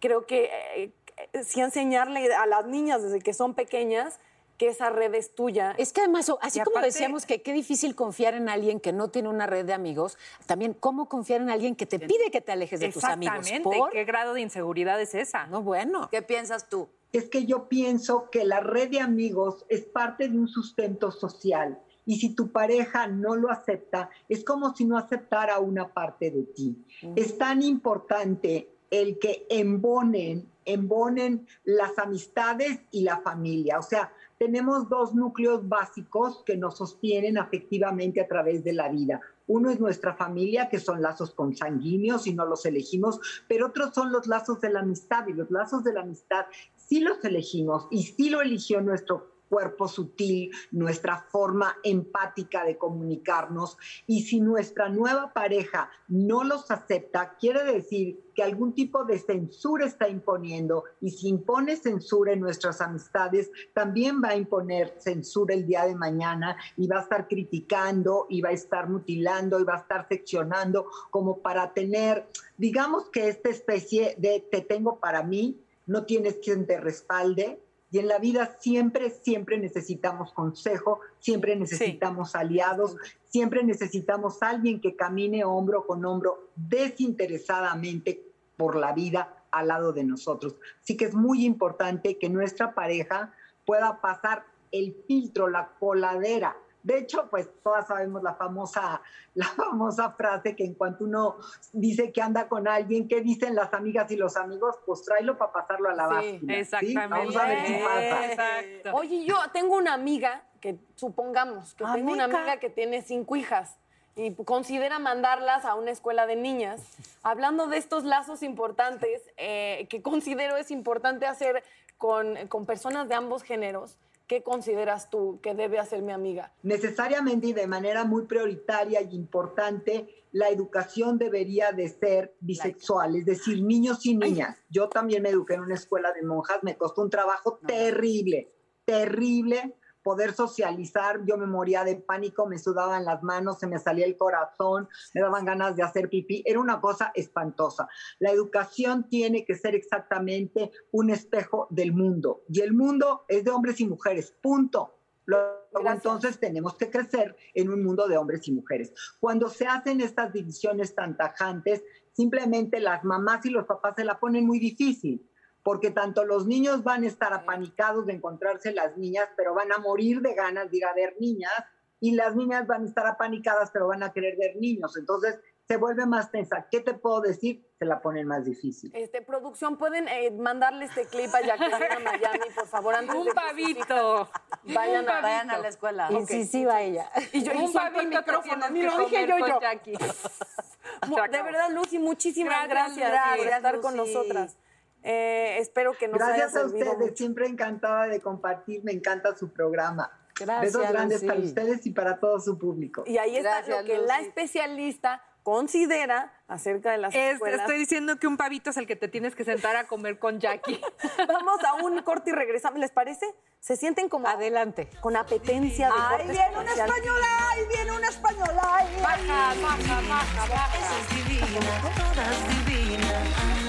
creo que eh, eh, sí enseñarle a las niñas desde que son pequeñas que esa red es tuya
Es que además, así
Y
como
aparte-
decíamos que qué difícil confiar en alguien que no tiene una red de amigos, también cómo confiar en alguien que te pide que te alejes de tus amigos.
Exactamente.
¿Por?
¿Qué grado de inseguridad es esa?
No, bueno.
¿Qué piensas tú?
Es que yo pienso que la red de amigos es parte de un sustento social. Y si tu pareja no lo acepta, es como si no aceptara una parte de ti. Es tan importante el que embonen, embonen las amistades y la familia. O sea, tenemos dos núcleos básicos que nos sostienen afectivamente a través de la vida. Uno es nuestra familia, que son lazos consanguíneos y no los elegimos, pero otros son los lazos de la amistad y los lazos de la amistad sí los elegimos y sí lo eligió nuestro cuerpo sutil, nuestra forma empática de comunicarnos. Y si nuestra nueva pareja no los acepta, quiere decir que algún tipo de censura está imponiendo. Y si impone censura en nuestras amistades, también va a imponer censura el día de mañana y va a estar criticando y va a estar mutilando y va a estar seccionando como para tener, digamos que esta especie de te tengo para mí, no tienes quien te respalde, Y en la vida siempre, siempre necesitamos consejo, siempre necesitamos aliados, siempre necesitamos alguien que camine hombro con hombro desinteresadamente por la vida al lado de nosotros. Así que es muy importante que nuestra pareja pueda pasar el filtro, la coladera. De hecho, pues todas sabemos la famosa, la famosa frase que en cuanto uno dice que anda con alguien, ¿qué dicen las amigas y los amigos? Pues tráelo para pasarlo a la báscula. ¿sí? Vamos a ver si pasa.
Oye, yo tengo una amiga que supongamos que tengo una amiga que tiene cinco hijas y considera mandarlas a una escuela de niñas. Hablando de estos lazos importantes eh, que considero es importante hacer con, con personas de ambos géneros, ¿qué consideras tú que debe hacer mi amiga?
necesariamente y de manera muy prioritaria y importante, la educación debería de ser bisexual, es decir, niños y niñas. Yo también me eduqué en una escuela de monjas, me costó un trabajo terrible, terrible poder socializar, yo me moría de pánico, me sudaban las manos, se me salía el corazón, me daban ganas de hacer pipí, era una cosa espantosa. La educación tiene que ser exactamente un espejo del mundo y el mundo es de hombres y mujeres, punto. Luego entonces tenemos que crecer en un mundo de hombres y mujeres. Cuando se hacen estas divisiones tan tajantes, simplemente las mamás y los papás se la ponen muy difícil porque tanto los niños van a estar apanicados de encontrarse las niñas, pero van a morir de ganas de ir a ver niñas, y las niñas van a estar apanicadas, pero van a querer ver niños. Entonces se vuelve más tensa. ¿Qué te puedo decir? Se la ponen más difícil.
Este, producción, ¿pueden eh, mandarle este clip a Jacqueline a Miami, por favor? Antes
Un
de
pavito.
Vayan a,
Vayan a la escuela.
Incisiva ella.
Y yo
Un
el
pavito que
micrófono. Mira, dije yo,
con
yo.
Jackie. [LAUGHS]
De verdad, Lucy, muchísimas gracias,
Gracias,
por estar con nosotras. Eh, espero que nos
Gracias
haya
a ustedes,
mucho.
siempre encantada de compartir, me encanta su programa.
Gracias,
Besos grandes
Lucy.
para ustedes y para todo su público.
Y ahí está
Gracias,
lo que la especialista considera acerca de las
Es-
escuelas.
estoy diciendo que un pavito es el que te tienes que sentar a comer con Jackie. [LAUGHS]
Vamos a un corte y regresamos. ¿Les parece? ¿Se sienten como
Adelante.
con apetencia de
¡Ahí viene una española! ¡Ahí viene una española! ¡Ahí
Baja, baja, baja, baja.
Esa es divina, todas divinas,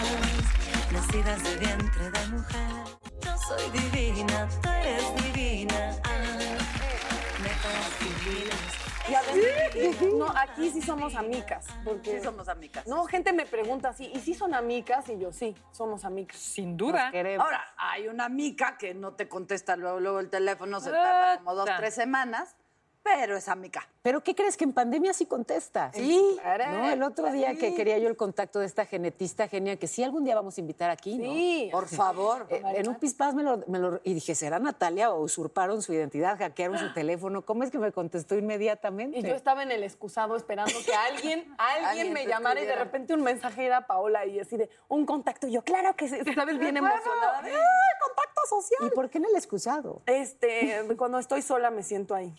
nacidas de vientre de mujer. Yo soy divina, tú eres divina, netas divinas.
Y además, no, aquí sí somos amigas. Porque
Sí somos amigas.
No, gente me pregunta así, ¿y si son amigas? Y yo, sí, somos amigas.
Sin duda.
Queremos.
Ahora, hay una mica que no te contesta luego, luego el teléfono, se tarda como dos, tres semanas, pero es amiga.
¿Pero qué crees? Que en pandemia sí contesta.
Sí.
¿No? El otro día que quería yo el contacto de esta genetista genia, que sí algún día vamos a invitar aquí, ¿no?
Sí.
Por favor.
Eh, en un pispás me lo, me lo- Y dije, ¿será Natalia o usurparon su identidad, hackearon su teléfono? ¿Cómo es que me contestó inmediatamente?
Y yo estaba en el excusado esperando que alguien, [LAUGHS] alguien,
Alguien
me llamara y de repente un mensaje era Paola y así de un contacto. Y yo, claro que sí, ¿sabes? Bien emocionada. ¡Ay, contacto social!
¿Y por qué en el excusado?
Este, [LAUGHS] cuando estoy sola me siento ahí.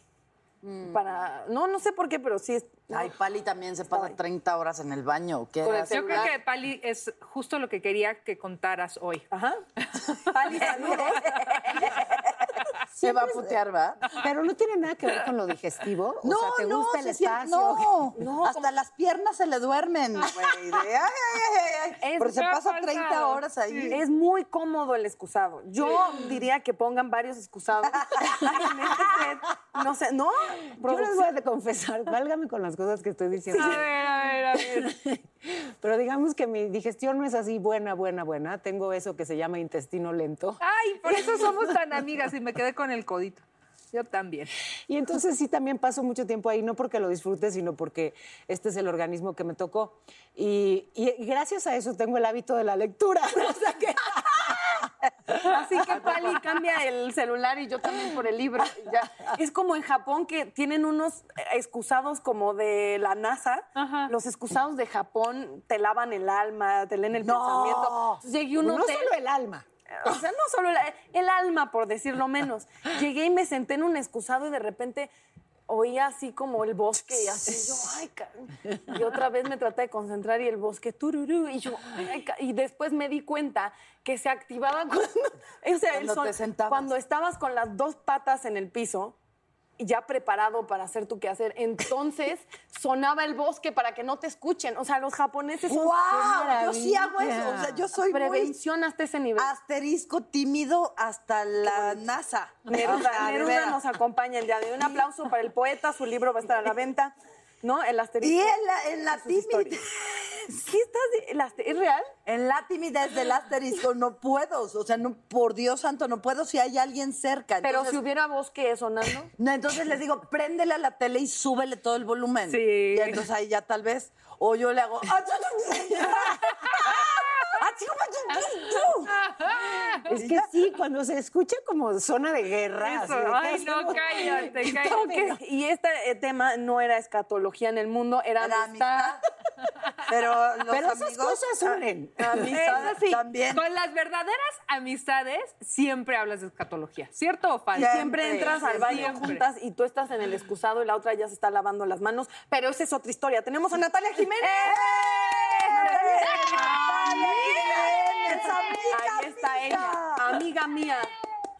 Para, no, no sé por qué, pero sí es.
Ay, Pali también se pasa 30 horas en el baño. ¿Qué?
Yo creo que Pali es justo lo que quería que contaras hoy.
Ajá. [LAUGHS] Pali, saludos. [LAUGHS]
Se va a putear, ¿va?
Pero no tiene nada que ver con lo digestivo. O
No,
sea, ¿te
no,
gusta el espacio?
no, [LAUGHS] hasta las piernas se le duermen, güey. ay, ay, ay, Porque se pasa 30
pasado,
horas ahí.
Es muy cómodo el excusado. Yo diría que pongan varios excusados. [LAUGHS] [LAUGHS] No sé, ¿no?
Yo les voy a confesar, válgame con las cosas que estoy diciendo.
A ver, a ver, a ver.
Pero digamos que mi digestión no es así buena, buena, buena. Tengo eso que se llama intestino lento.
Ay, por eso somos tan amigas y me quedé con el codito. Yo también. [LAUGHS]
Y entonces sí también paso mucho tiempo ahí, no porque lo disfrute, sino porque este es el organismo que me tocó. Y, gracias a eso tengo el hábito de la lectura. [LAUGHS] O sea que [LAUGHS]
Así que Pali cambia el celular y yo también por el libro. ya. Es como en Japón que tienen unos excusados como de la NASA.
Ajá.
Los excusados de Japón te lavan el alma, te leen el pensamiento. Llegué
no
hotel.
solo el alma.
O sea, no solo el, el alma, por decirlo menos. Llegué y me senté en un excusado y de repente oía así como el bosque y así yo, ay, y otra vez me traté de concentrar y el bosque tururú y yo, ay, y después me di cuenta que se activaba [LAUGHS] cuando, o sea, el
Cuando
son-
te sentabas.
cuando estabas con las dos patas en el piso ya preparado para hacer tu quehacer. Entonces [LAUGHS] sonaba el bosque para que no te escuchen. O sea, los japoneses son...
¡Guau! Yo sí hago eso. O sea, yo soy muy
Prevención hasta ese nivel.
asterisco tímido hasta la NASA.
Neruda, Neruda nos acompaña el día de hoy. Un aplauso para el poeta, su libro va a estar a la venta. ¿No? El asterisco.
Y en la, en la timidez. [LAUGHS]
¿Sí estás ¿Es real?
En la timidez del asterisco no puedo. O sea, no, por Dios santo, no puedo si hay alguien cerca.
Pero
Entonces-
si hubiera bosque sonando.
No, entonces les digo, préndele a la tele y súbele todo el volumen.
Sí.
Y entonces ahí ya tal vez, o yo le hago. [LAUGHS] "Ah, [LAUGHS]
Es que sí, cuando se escucha como zona de guerra.
Eso,
así de, ¿qué
ay, no, cállate,
¿Qué
cállate.
toque?
Y este eh, tema no era escatología en el mundo, era,
Era
amistad.
Pero los
Pero esas
amigos.
cosas unen.
Amistad
Eso sí,
también.
Con las verdaderas amistades siempre hablas de escatología, ¿cierto o falso?
Y siempre entras al baño
Siempre.
juntas y tú estás en el excusado y la otra ya se está lavando las manos. Pero esa es otra historia. Tenemos a Natalia Jiménez.
Natalia Jiménez, amiga
Ahí está
mía.
ella, amiga mía.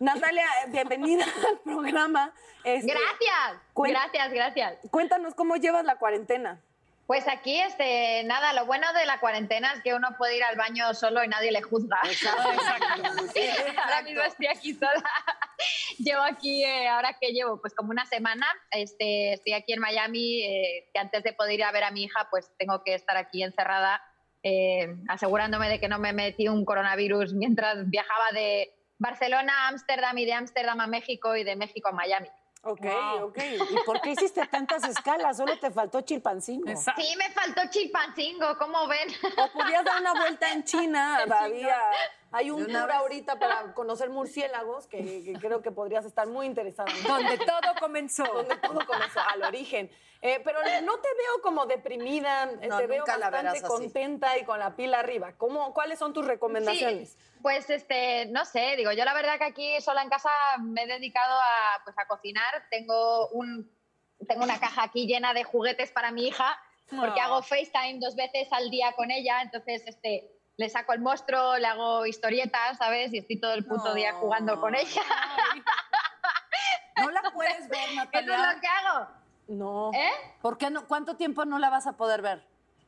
Natalia, bienvenida [LAUGHS] al programa. Este,
Gracias,
cuen-
gracias, gracias.
Cuéntanos cómo llevas la cuarentena.
Pues aquí, este, nada, lo bueno de la cuarentena es que uno puede ir al baño solo y nadie le juzga. [LAUGHS] ahora mismo estoy aquí sola. [LAUGHS] llevo aquí, eh, ahora que llevo, pues como una semana, este, estoy aquí en Miami, eh, que antes de poder ir a ver a mi hija, pues tengo que estar aquí encerrada, eh, asegurándome de que no me metí un coronavirus mientras viajaba de Barcelona a Ámsterdam y de Ámsterdam a México y de México a Miami.
Ok,
Wow.
ok.
¿Y por qué hiciste tantas escalas? Solo te faltó Chilpancingo.
Exacto.
Sí, me faltó Chilpancingo, ¿cómo ven?
O podías dar una vuelta en China. [LAUGHS] Había, hay un tour
vez.
ahorita para conocer murciélagos que, que creo que podrías estar muy interesado. en.
Donde todo comenzó.
donde todo comenzó, al origen. Eh, pero no te veo como deprimida, eh,
No,
te veo bastante
verás así.
contenta y con la pila arriba. ¿Cómo, ¿Cuáles son tus recomendaciones?
Sí, pues este, no sé, digo, yo la verdad que aquí sola en casa me he dedicado a, pues, a cocinar. Tengo, un, tengo una caja aquí llena de juguetes para mi hija, porque
Ah.
hago FaceTime dos veces al día con ella, entonces este, le saco el monstruo, le hago historietas, ¿sabes? Y estoy todo el puto día jugando con ella.
No la puedes ver, [LAUGHS]
Eso es
Natalia.
lo que hago.
No.
¿Eh?
¿Por qué no? ¿Cuánto tiempo no la vas a poder ver?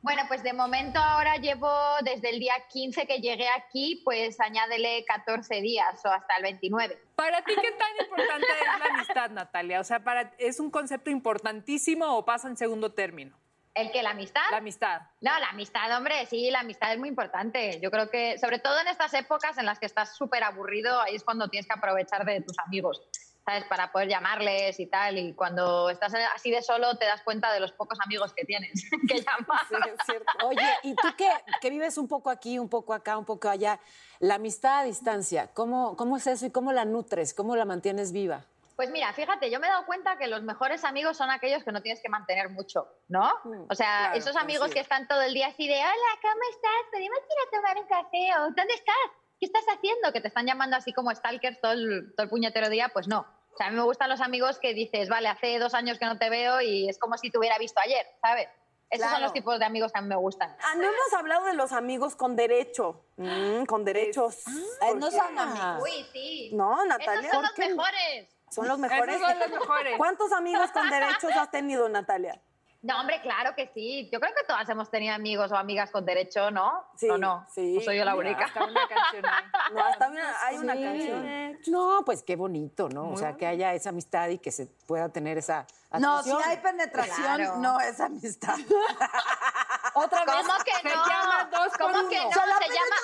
Bueno, pues de momento ahora llevo desde el día 15 que llegué aquí, pues añádele 14 días o hasta el 29.
Para ti, ¿qué tan importante es la amistad, Natalia? O sea, para, ¿es un concepto importantísimo o pasa en segundo término?
¿El que la amistad?
La amistad.
No, la amistad, hombre, sí, la amistad es muy importante. Yo creo que, sobre todo en estas épocas en las que estás súper aburrido, ahí es cuando tienes que aprovechar de tus amigos, ¿sabes? Para poder llamarles y tal. Y cuando estás así de solo, te das cuenta de los pocos amigos que tienes [LAUGHS] que llamar.
Sí, es cierto.
Oye, ¿y tú que, que vives un poco aquí, un poco acá, un poco allá? La amistad a distancia, ¿cómo, ¿cómo es eso y cómo la nutres? ¿Cómo la mantienes viva?
Pues mira, fíjate, yo me he dado cuenta que los mejores amigos son aquellos que no tienes que mantener mucho, ¿no? O sea,
claro,
esos amigos
coincido.
que están todo el día así de, hola, ¿cómo estás? ¿Podemos ir a tomar un café? ¿O dónde estás? ¿Qué estás haciendo? Que te están llamando así como stalkers todo el, todo el puñetero día, pues no. O sea, a mí me gustan los amigos que dices, vale, hace dos años que no te veo y es como si te hubiera visto ayer, ¿sabes? Esos son los tipos de amigos que a mí me gustan.
Ah, no hemos hablado de los amigos con derecho. Mm, con derechos.
Eh, no son amigos.
Uy, sí.
No, Natalia.
Esos son los
¿por qué?
mejores.
Son los mejores.
Esos son los mejores.
¿Cuántos amigos con [LAUGHS] derechos has tenido, Natalia?
No, hombre, claro que sí. Yo creo que todas hemos tenido amigos o amigas con derecho, ¿no?
Sí,
¿O no?
sí.
¿O soy yo la única?
Hasta una canción hay.
No, hasta una- hay una
Sí.
canción.
No, pues qué bonito, ¿no? o sea, que haya esa amistad y que se pueda tener esa
No, si hay penetración,
Claro.
no es amistad. [LAUGHS]
Otra vez.
¿Cómo que
Se
no?
llama dos
¿Cómo
uno.
que no? Se llama...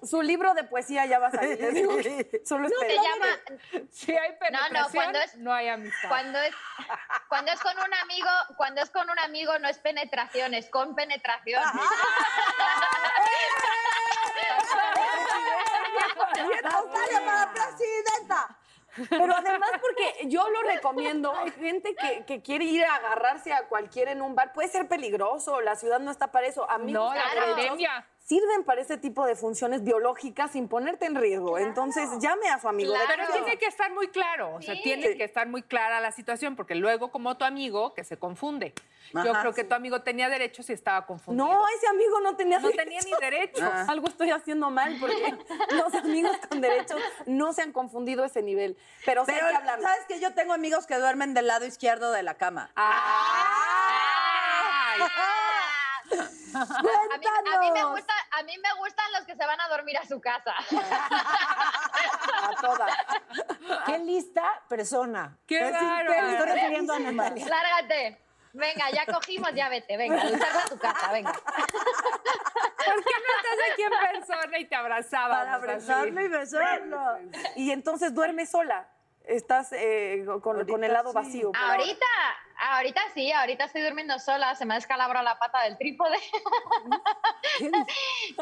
Se,
Su libro de poesía ya va a salir. [LAUGHS] Solo
se
espera.
llama...
Si hay penetración,
cuando es-
no hay amistad.
Cuando es, cuando es con un amigo, cuando es con un amigo no es penetración, es con penetración. [LAUGHS] [LAUGHS]
Para presidenta.
Pero además porque yo lo recomiendo, hay gente que, que quiere ir a agarrarse a cualquiera en un bar, puede ser peligroso, la ciudad no está para eso. Amigos
No, la pandemia.
Sirven para ese tipo de funciones biológicas sin ponerte en riesgo. Entonces, llame a su amigo. de
Pero tiene que estar muy claro, o sea, tiene que estar muy clara la situación, porque luego, como tu amigo, que se confunde. Yo creo que tu amigo tenía derechos y estaba confundido.
No, ese amigo no tenía
No tenía ni derechos.
Ah. [LAUGHS] Algo estoy haciendo mal porque [LAUGHS] los amigos con derechos no se han confundido a ese nivel. Pero, sí
Pero,
hay que hablarlo.
¿sabes que Yo tengo amigos que duermen del lado izquierdo de la cama.
A mí, a mí me gusta, a mí me gustan los que se van a dormir a su casa. [LAUGHS]
A todas.
Qué lista persona.
Qué bárbaro.
Me estoy refiriendo a Natalia.
Lárgate. Venga, ya cogimos, ya vete, venga, a tu casa, venga.
¿Por qué no estás aquí en persona y te abrazaba?
Para abrazarlo y besarlo. Y entonces duerme sola. Estás eh, con, con el lado vacío. por ahora.
Ahorita, sí, ahorita estoy durmiendo sola, se me ha descalabrado la pata del trípode. [LAUGHS]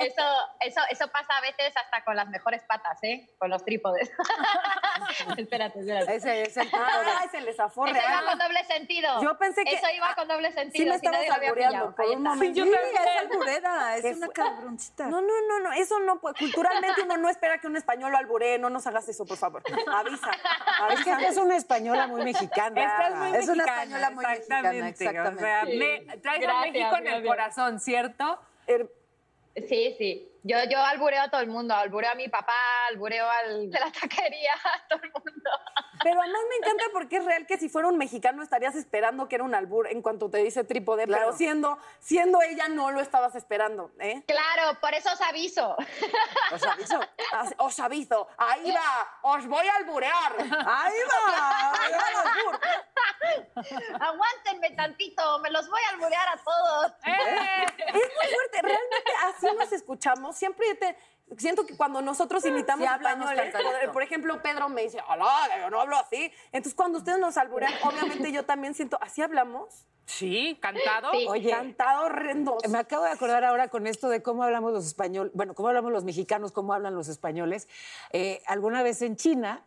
eso, eso, eso pasa a veces hasta con las mejores patas, ¿eh? Con los trípodes. [LAUGHS] espérate, espérate.
Ese es el
Ah, es el desafío
Eso iba con doble sentido.
Yo pensé que-
Eso iba con doble
Sí
sentido.
me
si
por
Ahí
un
está.
momento.
Sí, es alburera, es
¿Qué
una
fue?
cabroncita.
No, no, no, no, eso no puede. Culturalmente uno no espera que un español lo alburee, no nos hagas eso, por favor. Avisa, [LAUGHS]
Es que
avisa.
es una española muy mexicana.
Esta es muy
Es una
mexicana,
española muy mexicana,
exactamente. O sea, me, traes a
Gracias,
México en el corazón, ¿cierto?
Er-
Sí, sí. Yo, yo albureo a todo el mundo. Albureo a mi papá, albureo al de la taquería, [LAUGHS] a todo el mundo.
Pero además me encanta porque es real que si fuera un mexicano estarías esperando que era un albur en cuanto te dice trípode,
Claro.
pero siendo, siendo ella no lo estabas esperando, ¿eh?
Claro, por eso os aviso. [LAUGHS]
Os aviso.
Os aviso, ahí va, os voy a alburear.
¡Ahí va! ahí va el albur.
Aguántenme tantito, me los voy a alburear a todos.
¡Eh!
Es muy fuerte, realmente así nos escuchamos. Siempre te, siento que cuando nosotros imitamos
Sí,
españoles, por, ejemplo, Pedro me dice, hola, yo no hablo así. Entonces, cuando ustedes nos alburean, [LAUGHS] obviamente yo también siento, ¿así hablamos?
Sí, cantado.
Sí.
Oye,
Cantado horrendos.
Me acabo de acordar ahora con esto de cómo hablamos los españoles, bueno, cómo hablamos los mexicanos, cómo hablan los españoles. Eh, alguna vez en China,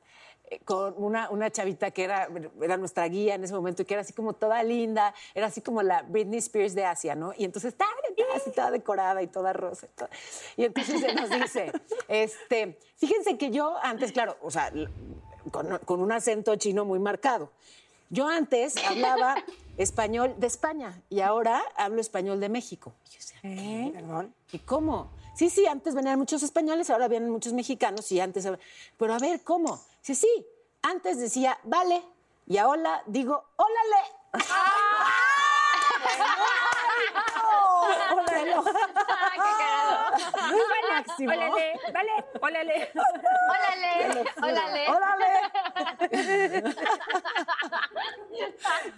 con una, una chavita que era, era nuestra guía en ese momento y que era así como toda linda, era así como la Britney Spears de Asia, ¿no? Y entonces estaba así toda decorada y toda rosa. Y, todo. y entonces se nos dice, [LAUGHS] este, fíjense que yo antes, claro, o sea, con, con un acento chino muy marcado. Yo antes hablaba español de España y ahora hablo español de México. Y yo decía, ¿qué?
Perdón.
¿Y cómo? Sí, sí, antes venían muchos españoles, ahora vienen muchos mexicanos y antes... Pero a ver, ¿cómo? Sí, sí, antes decía, vale, y ahora digo, ólale. Órale.
Ay, qué
máximo.
Ólale, vale, ólale.
Ólale, ólale. [LAUGHS]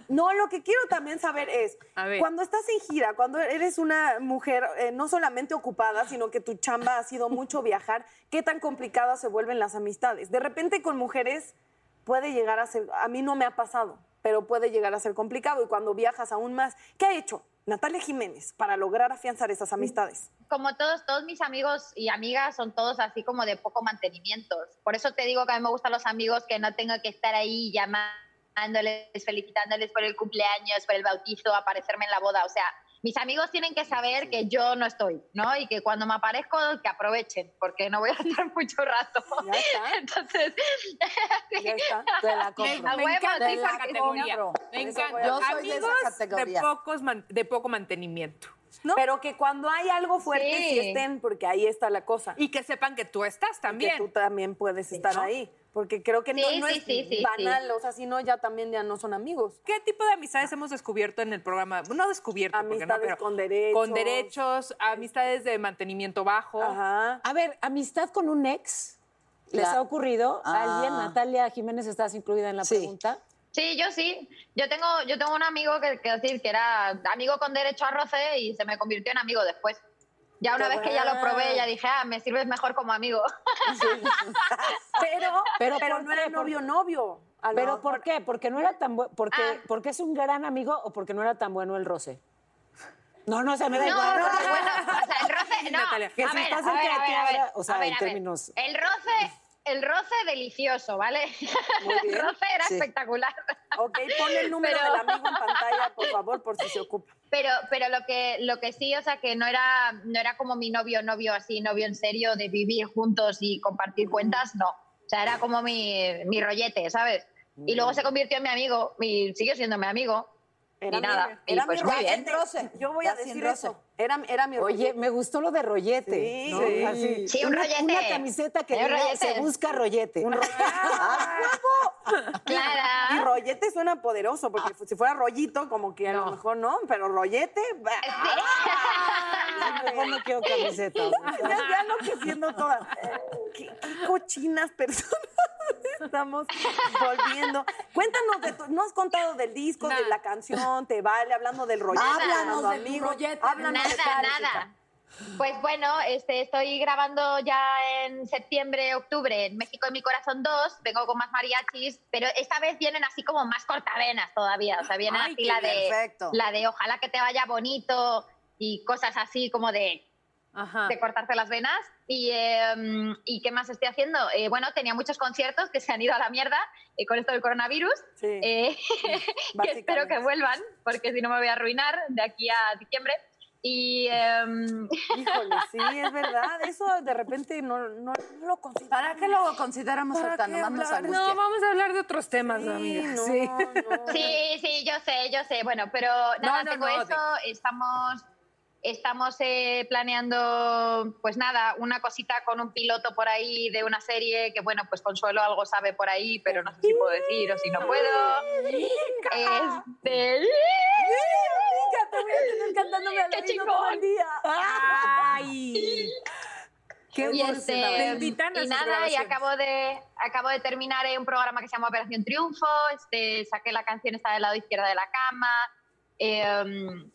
No, lo que quiero también saber es,
A ver.
cuando estás en gira, cuando eres una mujer eh, no solamente ocupada, sino que tu chamba ha sido mucho viajar, ¿qué tan complicadas se vuelven las amistades? De repente con mujeres puede llegar a ser, a mí no me ha pasado, pero puede llegar a ser complicado y cuando viajas aún más, ¿qué ha hecho Natalia Jiménez para lograr afianzar esas amistades?
Como todos, todos mis amigos y amigas son todos así como de poco mantenimiento. Por eso te digo que a mí me gustan los amigos que no tengo que estar ahí llamándoles, felicitándoles por el cumpleaños, por el bautizo, aparecerme en la boda. O sea, mis amigos tienen que saber que yo no estoy, ¿no? Y que cuando me aparezco, que aprovechen, porque no voy a estar [LAUGHS] mucho rato.
Ya está.
Entonces, [LAUGHS]
Ya está.
Te la
Me,
compro.
A
me
huevo,
encanta esa categoría. Me encanta.
Yo soy de esa
Amigos
categoría.
De, pocos man- de poco mantenimiento.
Pero que cuando hay algo fuerte, sí.
Sí.
estén, porque ahí está la cosa.
Y que sepan que tú estás
que
también.
tú también puedes estar ahí. Porque creo que no,
Sí,
no
sí,
es
sí, sí,
banal, o sea, si no, ya también ya no son amigos.
¿Qué tipo de amistades hemos descubierto en el programa? No descubierto, porque no,
Amistades
pero
con derechos.
Con derechos, amistades de mantenimiento bajo.
Ajá.
A ver, amistad con un ex. ¿Les
La-
ha ocurrido a
Ah.
alguien? Natalia Jiménez, ¿estás incluida en la
Sí.
pregunta?
Sí, yo sí. Yo tengo, yo tengo un amigo que, que decir que era amigo con derecho a roce y se me convirtió en amigo después. Ya una
Qué
vez que ya lo probé, ya dije, ah, me sirves mejor como amigo. [LAUGHS]
Pero,
Pero
pero,
¿por
no era
¿Por-
novio novio.
¿Pero por qué? ¿Porque no era tan bueno? Porque,
Ah.
¿Porque es un gran amigo o porque no era tan bueno el roce? No, no, se me da
No,
igual.
no, bueno, o sea, el roce, [LAUGHS] no.
Natalia,
que
a
si
ver,
estás
a ver,
ti
ver, a ver,
o sea,
a ver,
en términos-
El roce, el roce delicioso, ¿vale? [LAUGHS] el roce era
sí.
espectacular.
Ok, pon el número
Pero-
del amigo en pantalla, por [LAUGHS] favor, por si se ocupa.
Pero, pero lo que lo que sí, o sea, que no era, no era como mi novio, novio así, novio en serio, de vivir juntos y compartir cuentas, no. O sea, era como mi, mi rollete, ¿sabes? Y luego se convirtió en mi amigo, y sigue siendo mi amigo.
Era
y
mi-
nada, y
era
pues
mi
muy bien.
rollete. Yo voy a decir
roce.
eso. Era, era mi
Oye,
rollete.
me gustó lo de rollete.
Sí,
¿no?
sí.
Así,
Sí, un
una,
rollete.
Una camiseta que
Un
diga,
rollete.
se busca rollete.
Y [LAUGHS]
Claro.
rollete suena poderoso, porque si fuera rollito, como que a lo mejor no, pero rollete. bah. [LAUGHS]
Lo [LAUGHS] mejor no quiero camiseta.
Ya, ya enloqueciendo todas. Qué, qué cochinas personas [LAUGHS] estamos volviendo. Cuéntanos, de tu- no has contado del disco, de la canción, te vale, hablando del rollete.
Háblanos de
amigo.
rollete.
Háblanos de
Nada,
tal,
nada. Pues bueno, este, estoy grabando ya en septiembre, octubre en México en mi corazón 2, vengo con más mariachis, pero esta vez vienen así como más cortavenas todavía, o sea, viene
Ay,
así la de,
perfecto.
la de ojalá que te vaya bonito y cosas así como de, de cortarte las venas. Y, eh, ¿Y qué más estoy haciendo? Eh, bueno, tenía muchos conciertos que se han ido a la mierda eh, con esto del coronavirus, eh, [LAUGHS] que espero que vuelvan, porque si no me voy a arruinar de aquí a diciembre. Y em, [LAUGHS]
Híjole, sí, es verdad. Eso de repente no, no, no lo considero.
¿Para qué lo consideramos
¿Para
ahorita? nos
hablar?
angustia.
No, vamos a hablar de otros temas, amiga.
no,
sí.
Sí, sí, yo sé, yo sé. Bueno, pero nada,
no,
tengo
no,
eso. Estamos, estamos eh, planeando, pues nada, una cosita con un piloto por ahí de una serie que, bueno, pues Consuelo algo sabe por ahí, pero no sé si puedo decir o si no puedo. Este... ¡Qué chingón!
Ay. Qué
y, este, y nada, y acabo de, acabo de terminar eh, un programa que se llama Operación Triunfo, este, saqué la canción está del lado izquierdo de la cama, eh,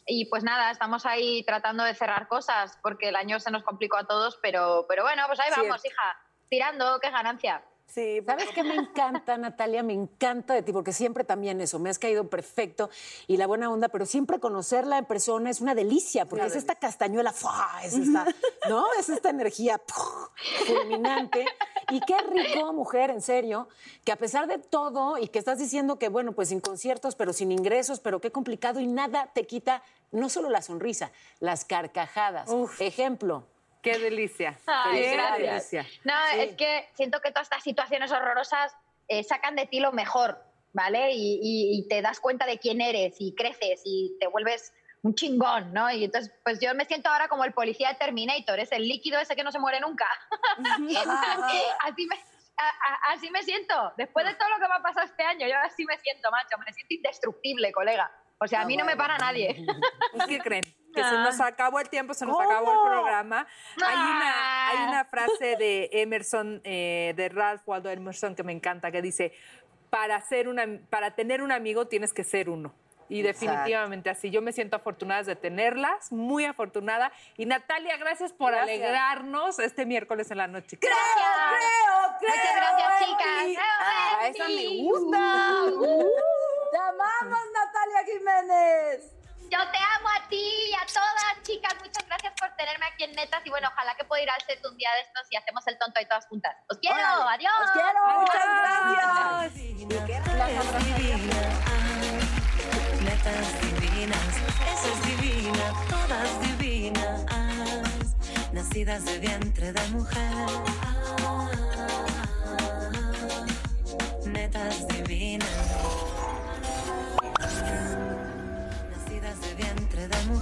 y pues nada, estamos ahí tratando de cerrar cosas, porque el año se nos complicó a todos, pero, pero bueno, pues ahí vamos, hija, tirando, qué ganancia.
Sí,
¿Sabes qué me encanta, Natalia? Me encanta de ti, porque siempre también eso, me has caído perfecto y la buena onda, pero siempre conocerla en persona es una delicia, porque es esta castañuela, ¡fua! es esta, ¿no? Es esta energía ¡puf! fulminante. Y qué rico, mujer, en serio, que a pesar de todo y que estás diciendo que, bueno, pues sin conciertos, pero sin ingresos, pero qué complicado y nada te quita no solo la sonrisa, las carcajadas. Ejemplo.
Qué delicia.
Ay,
Qué
gracias.
delicia.
No, es que siento que todas estas situaciones horrorosas eh, sacan de ti lo mejor, ¿vale? Y, y- y te das cuenta de quién eres y creces y te vuelves un chingón, ¿no? Y entonces, pues yo me siento ahora como el policía de Terminator, es el líquido ese que no se muere nunca. [LAUGHS] así, me, a- a- así me siento. Después de todo lo que me ha pasado este año, yo así me siento, macho. Me siento indestructible, colega. O sea, a mí no me para nadie. [LAUGHS]
¿Qué creen? Que se
Ah.
nos acabó el tiempo, se nos
¿Cómo?
acabó el programa. Hay una,
Ah.
hay una frase de Emerson, eh, de Ralph Waldo Emerson, que me encanta, que dice, para, ser una, para tener un amigo tienes que ser uno. Y
Exacto.
definitivamente así. Yo me siento afortunada de tenerlas, muy afortunada. Y Natalia, gracias por
Gracias.
alegrarnos este miércoles en la noche.
Creo, creo, creo.
Muchas gracias, chicas.
Ah, esa me gusta. Uh, Te amamos, Natalia Jiménez.
Yo te amo a ti y a todas, chicas. Muchas gracias por tenerme aquí en Netas. Y bueno, ojalá que pueda ir al set un día de estos y hacemos el tonto ahí todas juntas. ¡Os quiero! ¡Adiós!
os quiero.
Muchas
gracias.
divina, ah, netas divinas, eso es divina, todas divinas, nacidas de vientre de mujer. Ah, netas divinas,